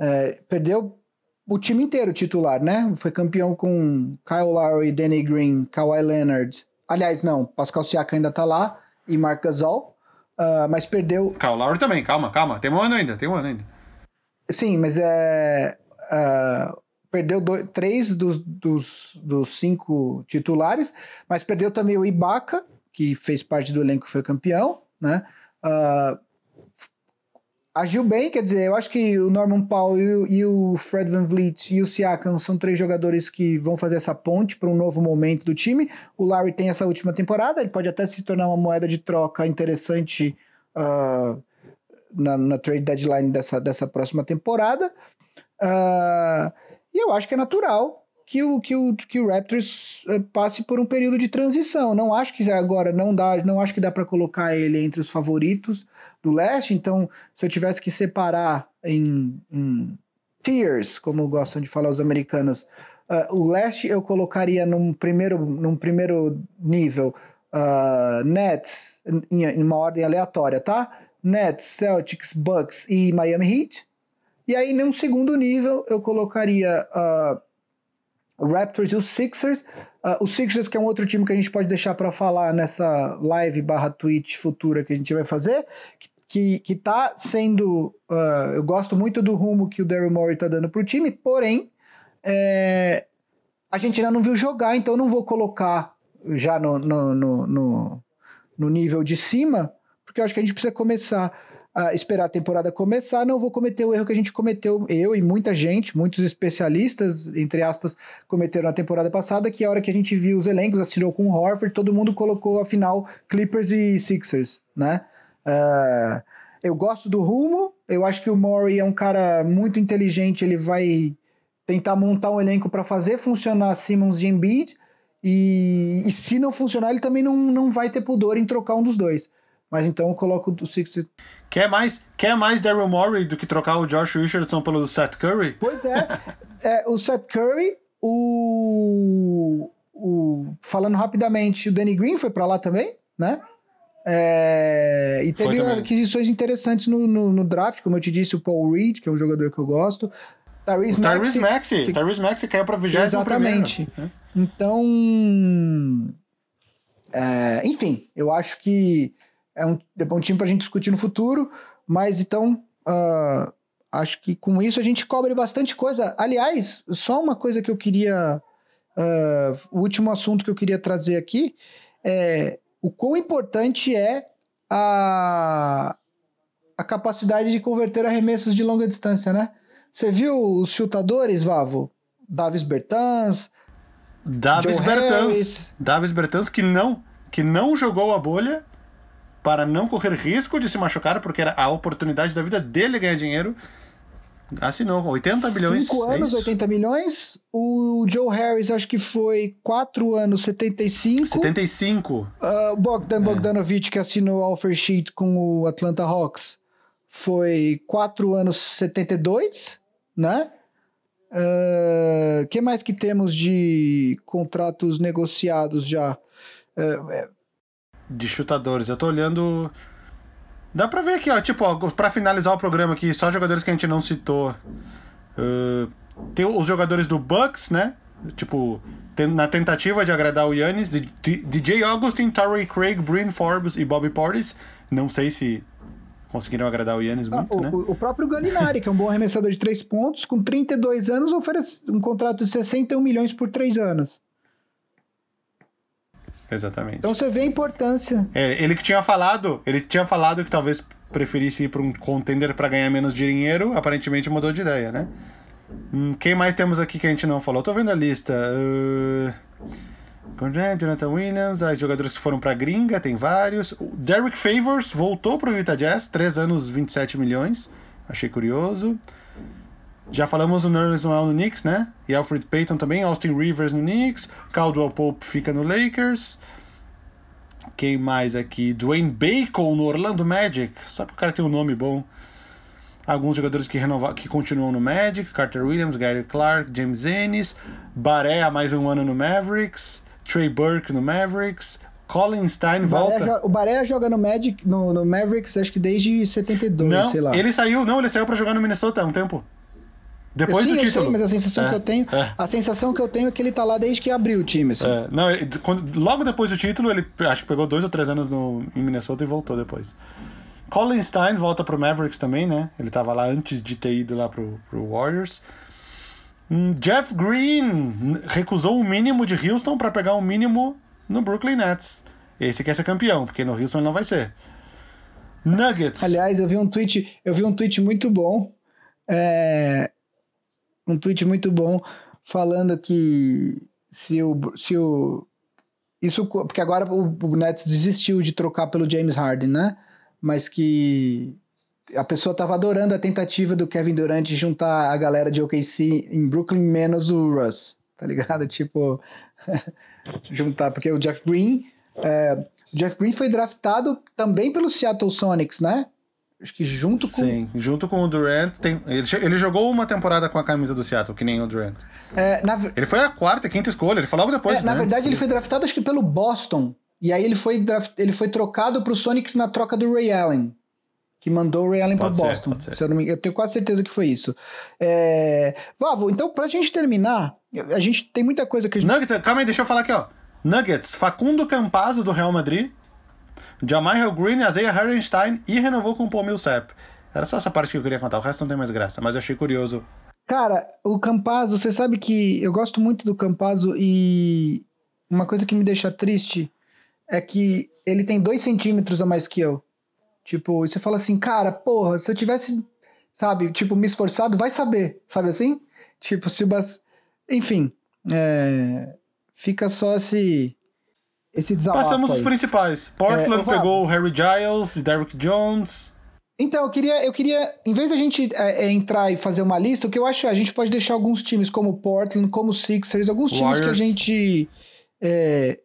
uh, perdeu o time inteiro titular, né? Foi campeão com Kyle Lowry, Danny Green, Kawhi Leonard. Aliás, não, Pascal Siakam ainda tá lá e Marc Gasol, uh, mas perdeu. Kyle Lowry também, calma, calma. Tem um ano ainda, tem um ano ainda. Sim, mas é. Uh, perdeu dois, três dos, dos, dos cinco titulares, mas perdeu também o Ibaka, que fez parte do elenco e foi campeão, né? Uh, agiu bem, quer dizer, eu acho que o Norman Powell e o, e o Fred Van Vliet e o Siakam são três jogadores que vão fazer essa ponte para um novo momento do time. O Larry tem essa última temporada, ele pode até se tornar uma moeda de troca interessante uh, na, na, trade deadline dessa, dessa próxima temporada. Uh, e eu acho que é natural que o, que o, que o Raptors uh, passe por um período de transição. Não acho que agora não dá, não acho que dá para colocar ele entre os favoritos do leste. Então, se eu tivesse que separar em, em tiers, como gostam de falar os americanos, uh, o leste eu colocaria num primeiro, num primeiro nível uh, Nets, em, em uma ordem aleatória, tá? Nets, Celtics, Bucks e Miami Heat. E aí, num segundo nível, eu colocaria uh, Raptors e os Sixers. Uh, os Sixers, que é um outro time que a gente pode deixar para falar nessa live barra Twitch futura que a gente vai fazer, que, que tá sendo. Uh, eu gosto muito do rumo que o Daryl Morey tá dando pro time, porém, é, a gente ainda não viu jogar, então não vou colocar já no, no, no, no, no nível de cima, porque eu acho que a gente precisa começar a esperar a temporada começar, não vou cometer o erro que a gente cometeu, eu e muita gente, muitos especialistas, entre aspas, cometeram na temporada passada, que a hora que a gente viu os elencos, assinou com o Horford, todo mundo colocou a final Clippers e Sixers, né? Uh, eu gosto do rumo, eu acho que o Murray é um cara muito inteligente, ele vai tentar montar um elenco para fazer funcionar Simmons e Embiid, e, e se não funcionar, ele também não, não vai ter pudor em trocar um dos dois. Mas então eu coloco o Sixers. Quer mais, quer mais Daryl Morey do que trocar o Josh Richardson pelo Seth Curry? Pois é. é o Seth Curry, o, o. Falando rapidamente, o Danny Green foi para lá também, né? É, e teve aquisições interessantes no, no, no, draft, como eu te disse, o Paul Reed, que é um jogador que eu gosto. Tyrese Maxey. Maxey. Que... Tyrese Maxey caiu para 20 Exatamente. Primeiro. Então. É, enfim, eu acho que é um, é um time para a gente discutir no futuro, mas então uh, acho que com isso a gente cobre bastante coisa. Aliás, só uma coisa que eu queria. Uh, o último assunto que eu queria trazer aqui é o quão importante é a, a capacidade de converter arremessos de longa distância, né? Você viu os chutadores, Vavo? Davis Bertans, Davis Joe Bertans, Harris. Davis Bertans que não que não jogou a bolha para não correr risco de se machucar, porque era a oportunidade da vida dele ganhar dinheiro. Assinou 80 milhões. 5 é anos, é 80 milhões. O Joe Harris, acho que foi 4 anos, 75. 75. Uh, Bogdan é. Bogdanovic, que assinou o offer sheet com o Atlanta Hawks, foi 4 anos, 72, né? O uh, que mais que temos de contratos negociados já? Uh, de chutadores. Eu tô olhando. Dá pra ver aqui, ó. Tipo, ó, pra finalizar o programa aqui, só jogadores que a gente não citou. Uh, tem os jogadores do Bucks, né? Tipo, tem, na tentativa de agradar o Yannis, DJ Augustin, Torrey Craig, Bryn Forbes e Bobby Portis. Não sei se conseguiram agradar o Yannis ah, muito, o, né? O próprio Galinari, que é um bom arremessador de três pontos, com 32 anos, oferece um contrato de 61 milhões por três anos. Exatamente. Então você vê a importância. É, ele que tinha falado, ele tinha falado que talvez preferisse ir para um contender para ganhar menos dinheiro, aparentemente mudou de ideia, né? Hum, quem mais temos aqui que a gente não falou? Tô vendo a lista. Uh... Jonathan Williams, as jogadores que foram pra gringa, tem vários. O Derek Favors voltou pro Utah Jazz, 3 anos, 27 milhões. Achei curioso. Já falamos do Nerlens Noel no Knicks, né? E Alfred Payton também, Austin Rivers no Knicks, Caldwell Pope fica no Lakers. Quem mais aqui? Dwayne Bacon no Orlando Magic, só porque o cara tem um nome bom. Alguns jogadores que, renova, que continuam no Magic, Carter Williams, Gary Clark, James Ennis, Baré há mais um ano no Mavericks, Trey Burke no Mavericks, Colin Stein volta. o Baré joga no Magic, no, no, Mavericks, acho que desde 72, não, sei lá. Ele saiu, não, ele saiu para jogar no Minnesota há um tempo. Depois Sim, do título. Sei, mas a sensação é, que eu tenho, é. a sensação que eu tenho é que ele tá lá desde que abriu o time. Assim. É, não, ele, quando, logo depois do título, ele acho que pegou dois ou três anos no, em Minnesota e voltou depois. Colin Stein volta pro Mavericks também, né? Ele tava lá antes de ter ido lá pro, pro Warriors. Hum, Jeff Green recusou o mínimo de Houston para pegar o mínimo no Brooklyn Nets. Esse quer ser campeão, porque no Houston ele não vai ser. Nuggets. Aliás, eu vi um tweet, eu vi um tweet muito bom. É, um tweet muito bom falando que se o, se o isso porque agora o, o Nets desistiu de trocar pelo James Harden, né? Mas que a pessoa estava adorando a tentativa do Kevin Durant de juntar a galera de OKC em Brooklyn menos o Russ, tá ligado? Tipo juntar porque o Jeff Green é, Jeff Green foi draftado também pelo Seattle Sonics, né? Acho que junto com. Sim, junto com o Durant. Tem... Ele, ele jogou uma temporada com a camisa do Seattle, que nem o Durant. É, na... Ele foi a quarta, quinta escolha, ele foi logo depois. É, na verdade, ele foi draftado, acho que pelo Boston. E aí ele foi, draft, ele foi trocado pro Sonics na troca do Ray Allen. Que mandou o Ray Allen para Boston. Ser, se eu, não me, eu tenho quase certeza que foi isso. É... Vavo, então pra gente terminar, a gente tem muita coisa que a gente. Nuggets, calma aí, deixa eu falar aqui, ó. Nuggets, Facundo Campazzo do Real Madrid, Jamal Green, Isaiah Harrenstein e renovou com o Paul Millsap. Era só essa parte que eu queria contar, o resto não tem mais graça, mas eu achei curioso. Cara, o Campazzo, você sabe que eu gosto muito do Campazzo e uma coisa que me deixa triste é que ele tem dois centímetros a mais que eu. Tipo, você fala assim, cara, porra, se eu tivesse, sabe, tipo, me esforçado, vai saber, sabe assim? Tipo, se bas... Enfim, é... fica só esse, esse desabafo Passamos aí. os principais. Portland é, pegou o Harry Giles, Derrick Jones... Então, eu queria, eu queria, em vez da gente é, é, entrar e fazer uma lista, o que eu acho é a gente pode deixar alguns times como Portland, como Sixers, alguns Warriors. times que a gente é,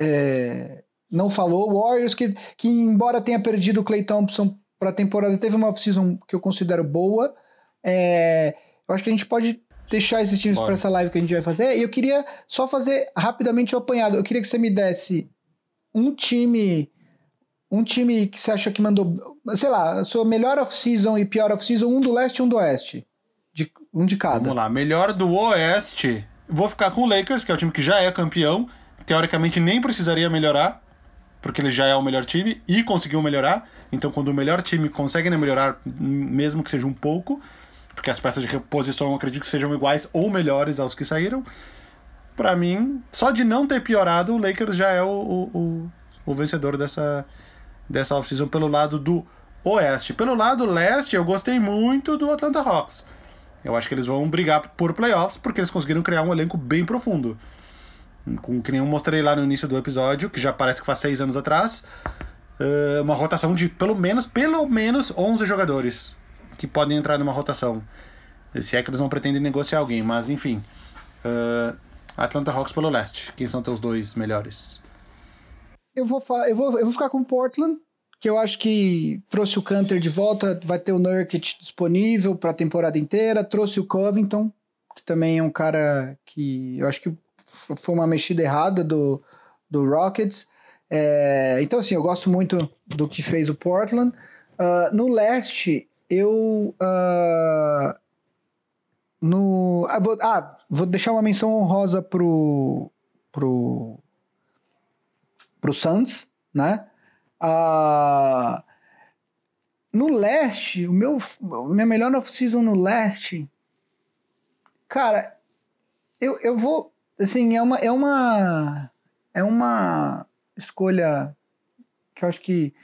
é, não falou. Warriors, que, que embora tenha perdido o Clay Thompson para a temporada, teve uma off-season que eu considero boa. Eu acho que a gente pode deixar esses times para essa live que a gente vai fazer. E eu queria só fazer rapidamente o apanhado. Eu queria que você me desse um time um time que você acha que mandou, sei lá, a sua melhor off-season e pior off-season, um do leste e um do oeste. De, um de cada. Vamos lá, melhor do oeste. Vou ficar com o Lakers, que é o time que já é campeão. Teoricamente nem precisaria melhorar, porque ele já é o melhor time e conseguiu melhorar. Então, quando o melhor time consegue melhorar, mesmo que seja um pouco, porque as peças de reposição eu acredito que sejam iguais ou melhores aos que saíram, para mim, só de não ter piorado, o Lakers já é o, o, o, o vencedor dessa, dessa offseason pelo lado do oeste. Pelo lado leste, eu gostei muito do Atlanta Hawks. Eu acho que eles vão brigar por playoffs porque eles conseguiram criar um elenco bem profundo. Com que nem eu mostrei lá no início do episódio, que já parece que faz seis anos atrás, uh, uma rotação de pelo menos, pelo menos 11 jogadores que podem entrar numa rotação. Se é que eles não pretendem negociar alguém, mas enfim. Uh, Atlanta Hawks pelo leste. Quem são teus dois melhores? Eu vou, eu vou, eu vou ficar com Portland, que eu acho que trouxe o Canter de volta, vai ter o Nurkic disponível para a temporada inteira, trouxe o Covington, que também é um cara que eu acho que foi uma mexida errada do, do Rockets. É, então, assim, eu gosto muito do que fez o Portland. Uh, no leste, eu. Uh, no, ah vou, ah, vou deixar uma menção honrosa pro, pro para o Suns, né? Ah, no leste, o meu minha melhor off-season no leste, cara, eu, eu vou, assim, é uma, é uma, é uma escolha que eu acho que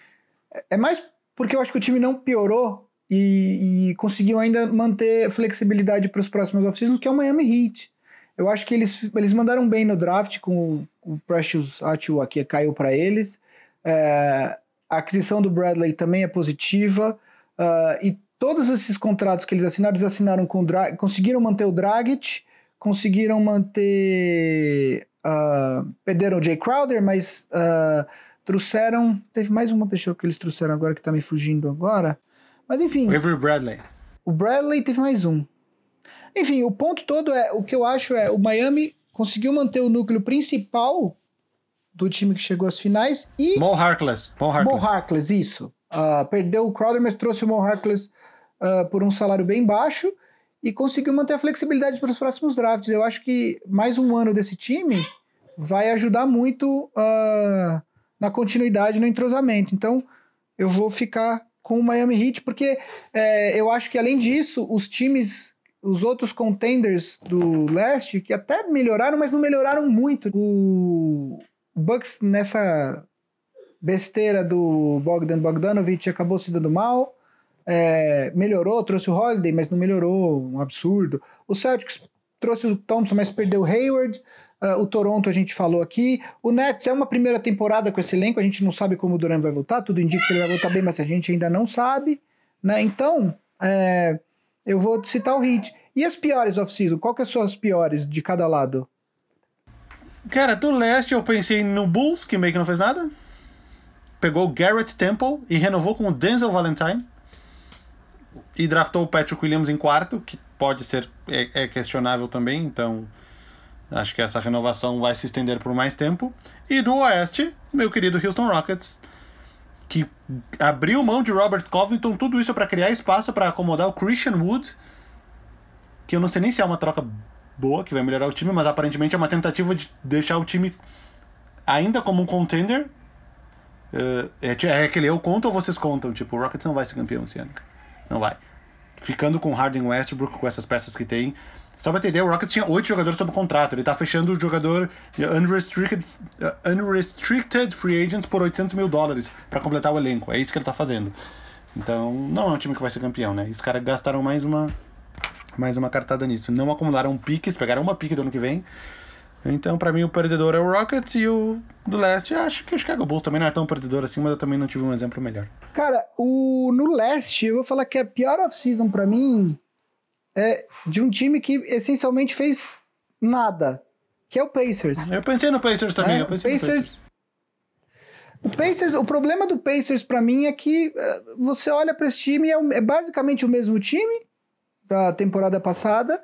é mais porque eu acho que o time não piorou e, e conseguiu ainda manter flexibilidade para os próximos off-seasons, que é o Miami Heat. Eu acho que eles, eles mandaram bem no draft com o Precious Achiuwa que caiu para eles. É, a aquisição do Bradley também é positiva. Uh, e todos esses contratos que eles assinaram, eles assinaram com o Drag, conseguiram manter o Dragic, conseguiram manter. Uh, perderam o Jay Crowder, mas uh, trouxeram. Teve mais uma pessoa que eles trouxeram agora que tá me fugindo agora. Mas enfim. O Avery Bradley. O Bradley teve mais um. Enfim, o ponto todo é, o que eu acho é, o Miami conseguiu manter o núcleo principal do time que chegou às finais e... Mo Harkless. Mo Harkless, Mo Harkless isso. Uh, perdeu o Crowder, mas trouxe o Mo Harkless uh, por um salário bem baixo e conseguiu manter a flexibilidade para os próximos drafts. Eu acho que mais um ano desse time vai ajudar muito uh, na continuidade, no entrosamento. Então, eu vou ficar com o Miami Heat, porque é, eu acho que, além disso, os times os outros contenders do leste que até melhoraram, mas não melhoraram muito. O Bucks nessa besteira do Bogdan Bogdanovic acabou se dando mal. É, melhorou, trouxe o Holiday, mas não melhorou, um absurdo. O Celtics trouxe o Thompson, mas perdeu o Hayward. Uh, o Toronto a gente falou aqui. O Nets é uma primeira temporada com esse elenco, a gente não sabe como o Durant vai voltar, tudo indica que ele vai voltar bem, mas a gente ainda não sabe. Né? Então, é, eu vou citar o Heat. E as piores off-season? Qual que são as piores de cada lado? Cara, do leste eu pensei no Bulls, que meio que não fez nada. Pegou o Garrett Temple e renovou com o Denzel Valentine. E draftou o Patrick Williams em quarto, que pode ser é, é questionável também, então Acho que essa renovação vai se estender por mais tempo. E do Oeste, meu querido Houston Rockets, que abriu mão de Robert Covington, tudo isso para criar espaço para acomodar o Christian Wood, que eu não sei nem se é uma troca boa, que vai melhorar o time, mas aparentemente é uma tentativa de deixar o time ainda como um contender. Uh, é, é aquele eu conto ou vocês contam? Tipo, o Rockets não vai ser campeão esse ano. Não vai. Ficando com Harden Westbrook, com essas peças que tem, só pra entender, o Rockets tinha oito jogadores sob contrato. Ele tá fechando o jogador unrestricted, uh, unrestricted free agents por 800 mil dólares para completar o elenco. É isso que ele tá fazendo. Então, não é um time que vai ser campeão, né? Os caras gastaram mais uma, mais uma cartada nisso. Não acumularam piques, pegaram uma pique do ano que vem. Então, para mim, o perdedor é o Rockets e o do leste, acho que o Chicago Bulls também não é tão perdedor assim, mas eu também não tive um exemplo melhor. Cara, o no leste, eu vou falar que a pior off-season para mim é, de um time que essencialmente fez nada, que é o Pacers. Eu pensei no Pacers também. É, eu pensei Pacers, Pacers. O Pacers, o problema do Pacers para mim é que é, você olha para esse time é, é, basicamente o mesmo time da temporada passada.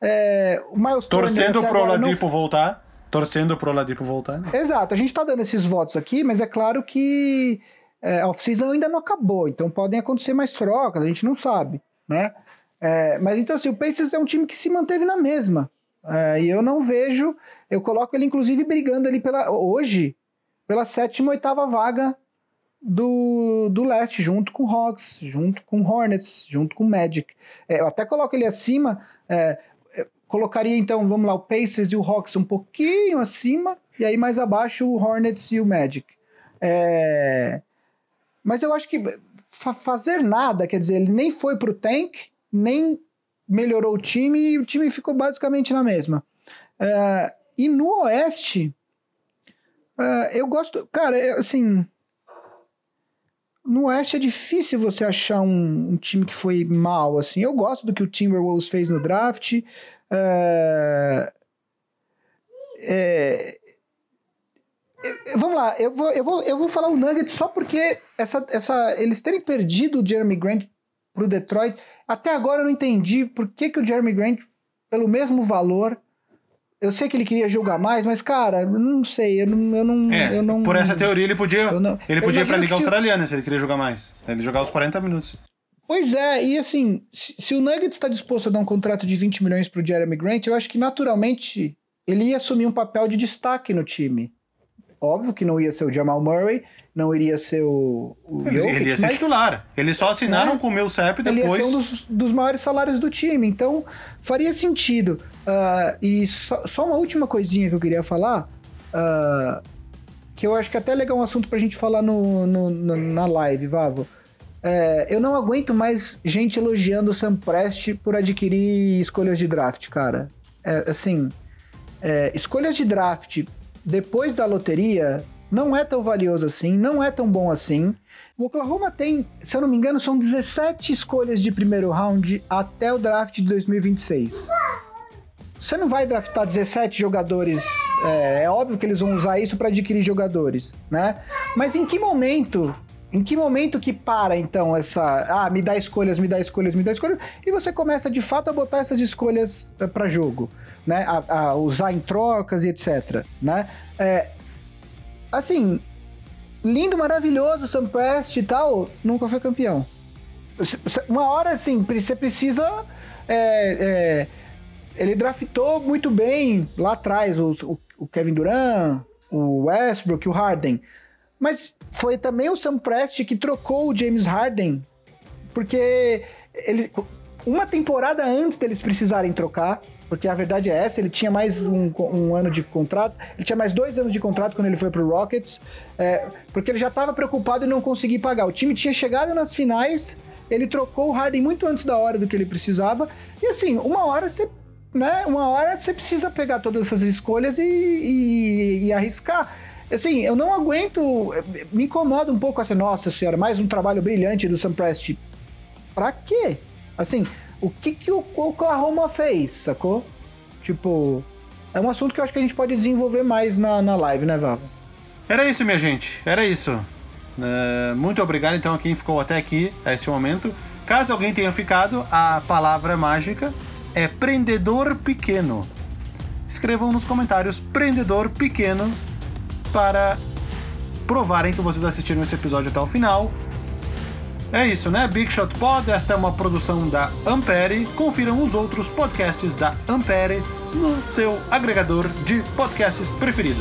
É, o Miles Torcendo pro Oladipo não... voltar. Torcendo pro Oladipo voltar. Né? Exato. A gente tá dando esses votos aqui, mas é claro que é, a off-season ainda não acabou. Então podem acontecer mais trocas, a gente não sabe, né? É, mas então, assim, o Pacers é um time que se manteve na mesma. É, e eu não vejo. Eu coloco ele, inclusive, brigando ali pela, hoje pela sétima, oitava vaga do, do leste, junto com Hawks, junto com Hornets, junto com Magic. É, eu até coloco ele acima. É, colocaria, então, vamos lá, o Pacers e o Hawks um pouquinho acima, e aí mais abaixo o Hornets e o Magic. É, mas eu acho que fa fazer nada, quer dizer, ele nem foi pro tank, nem melhorou o time e o time ficou basicamente na mesma. Uh, e no Oeste, uh, eu gosto. Cara, é, assim. No Oeste é difícil você achar um, um, time que foi mal, assim. Eu gosto do que o Timberwolves fez no draft. Uh, é, vamos lá, eu vou, eu, vou, eu vou falar o Nuggets só porque essa, essa, eles terem perdido o Jeremy Grant pro Detroit até agora eu não entendi por que, que o Jeremy Grant, pelo mesmo valor, eu sei que ele queria jogar mais, mas, cara, eu não sei, eu não. Eu não, é, eu não por essa teoria, ele podia. Não, ele podia ir pra Liga Australiana se ele queria jogar mais. Ele jogar os 40 minutos. Pois é, e assim, se, se o Nuggets está disposto a dar um contrato de 20 milhões pro Jeremy Grant, eu acho que naturalmente ele ia assumir um papel de destaque no time. Óbvio que não ia ser o Jamal Murray, não iria ser o, o ele, Jokic, ele ia ser titular. Eles só assinaram né? com o meu CEP depois. Ele ia ser um dos, dos maiores salários do time, então faria sentido. Uh, e só, só, uma última coisinha que eu queria falar, uh, que eu acho que é até legal um assunto pra gente falar no, no, no na live, Vavo. É, eu não aguento mais gente elogiando o Sam Prest por adquirir escolhas de draft, cara. É, assim, é, escolhas de draft depois da loteria não é tão valioso assim, não é tão bom assim. O Oklahoma tem, se eu não me engano, são 17 escolhas de primeiro round até o draft de 2026. Você não vai draftar 17 jogadores. É, é óbvio que eles vão usar isso para adquirir jogadores, né? Mas em que momento em que momento que para, então, essa. Ah, me dá escolhas, me dá escolhas, me dá escolhas, e você começa de fato a botar essas escolhas eh, para jogo, né? A, a, usar em trocas e etc. Né? É, assim, lindo, maravilhoso, Sam Prest e tal, nunca foi campeão. Uma hora, assim, você precisa. É, é, ele draftou muito bem lá atrás o, o, Kevin Durant, o Westbrook, o Harden. Mas foi também o Sam Prest que trocou o James Harden, porque ele, uma temporada antes deles precisarem trocar, porque a verdade é essa, ele tinha mais um, um, ano de contrato, ele tinha mais dois anos de contrato quando ele foi pro Rockets, é, porque ele já estava preocupado em não conseguir pagar. O time tinha chegado nas finais, ele trocou o Harden muito antes da hora do que ele precisava, e assim, uma hora você. Né, uma hora você precisa pegar todas essas escolhas e, e, e arriscar. Assim, eu não aguento. Me incomoda um pouco essa, nossa senhora, mais um trabalho brilhante do Sam Prest. Pra quê? Assim, o que, que o Oklahoma fez, sacou? Tipo, é um assunto que eu acho que a gente pode desenvolver mais na, na live, né, Vava? Era isso, minha gente. Era isso. Uh, muito obrigado, então, a quem ficou até aqui, a este momento. Caso alguém tenha ficado, a palavra mágica é prendedor pequeno. escrevam nos comentários prendedor pequeno para provarem que vocês assistiram esse episódio até o final. É isso, né? Big Shot Pod, esta é uma produção da Ampere. Confiram os outros podcasts da Ampere no seu agregador de podcasts preferido.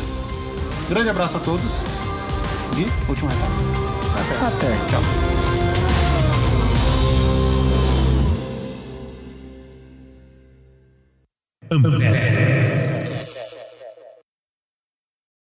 Grande abraço a todos e último recado. Até. Até. Tchau. Ampere.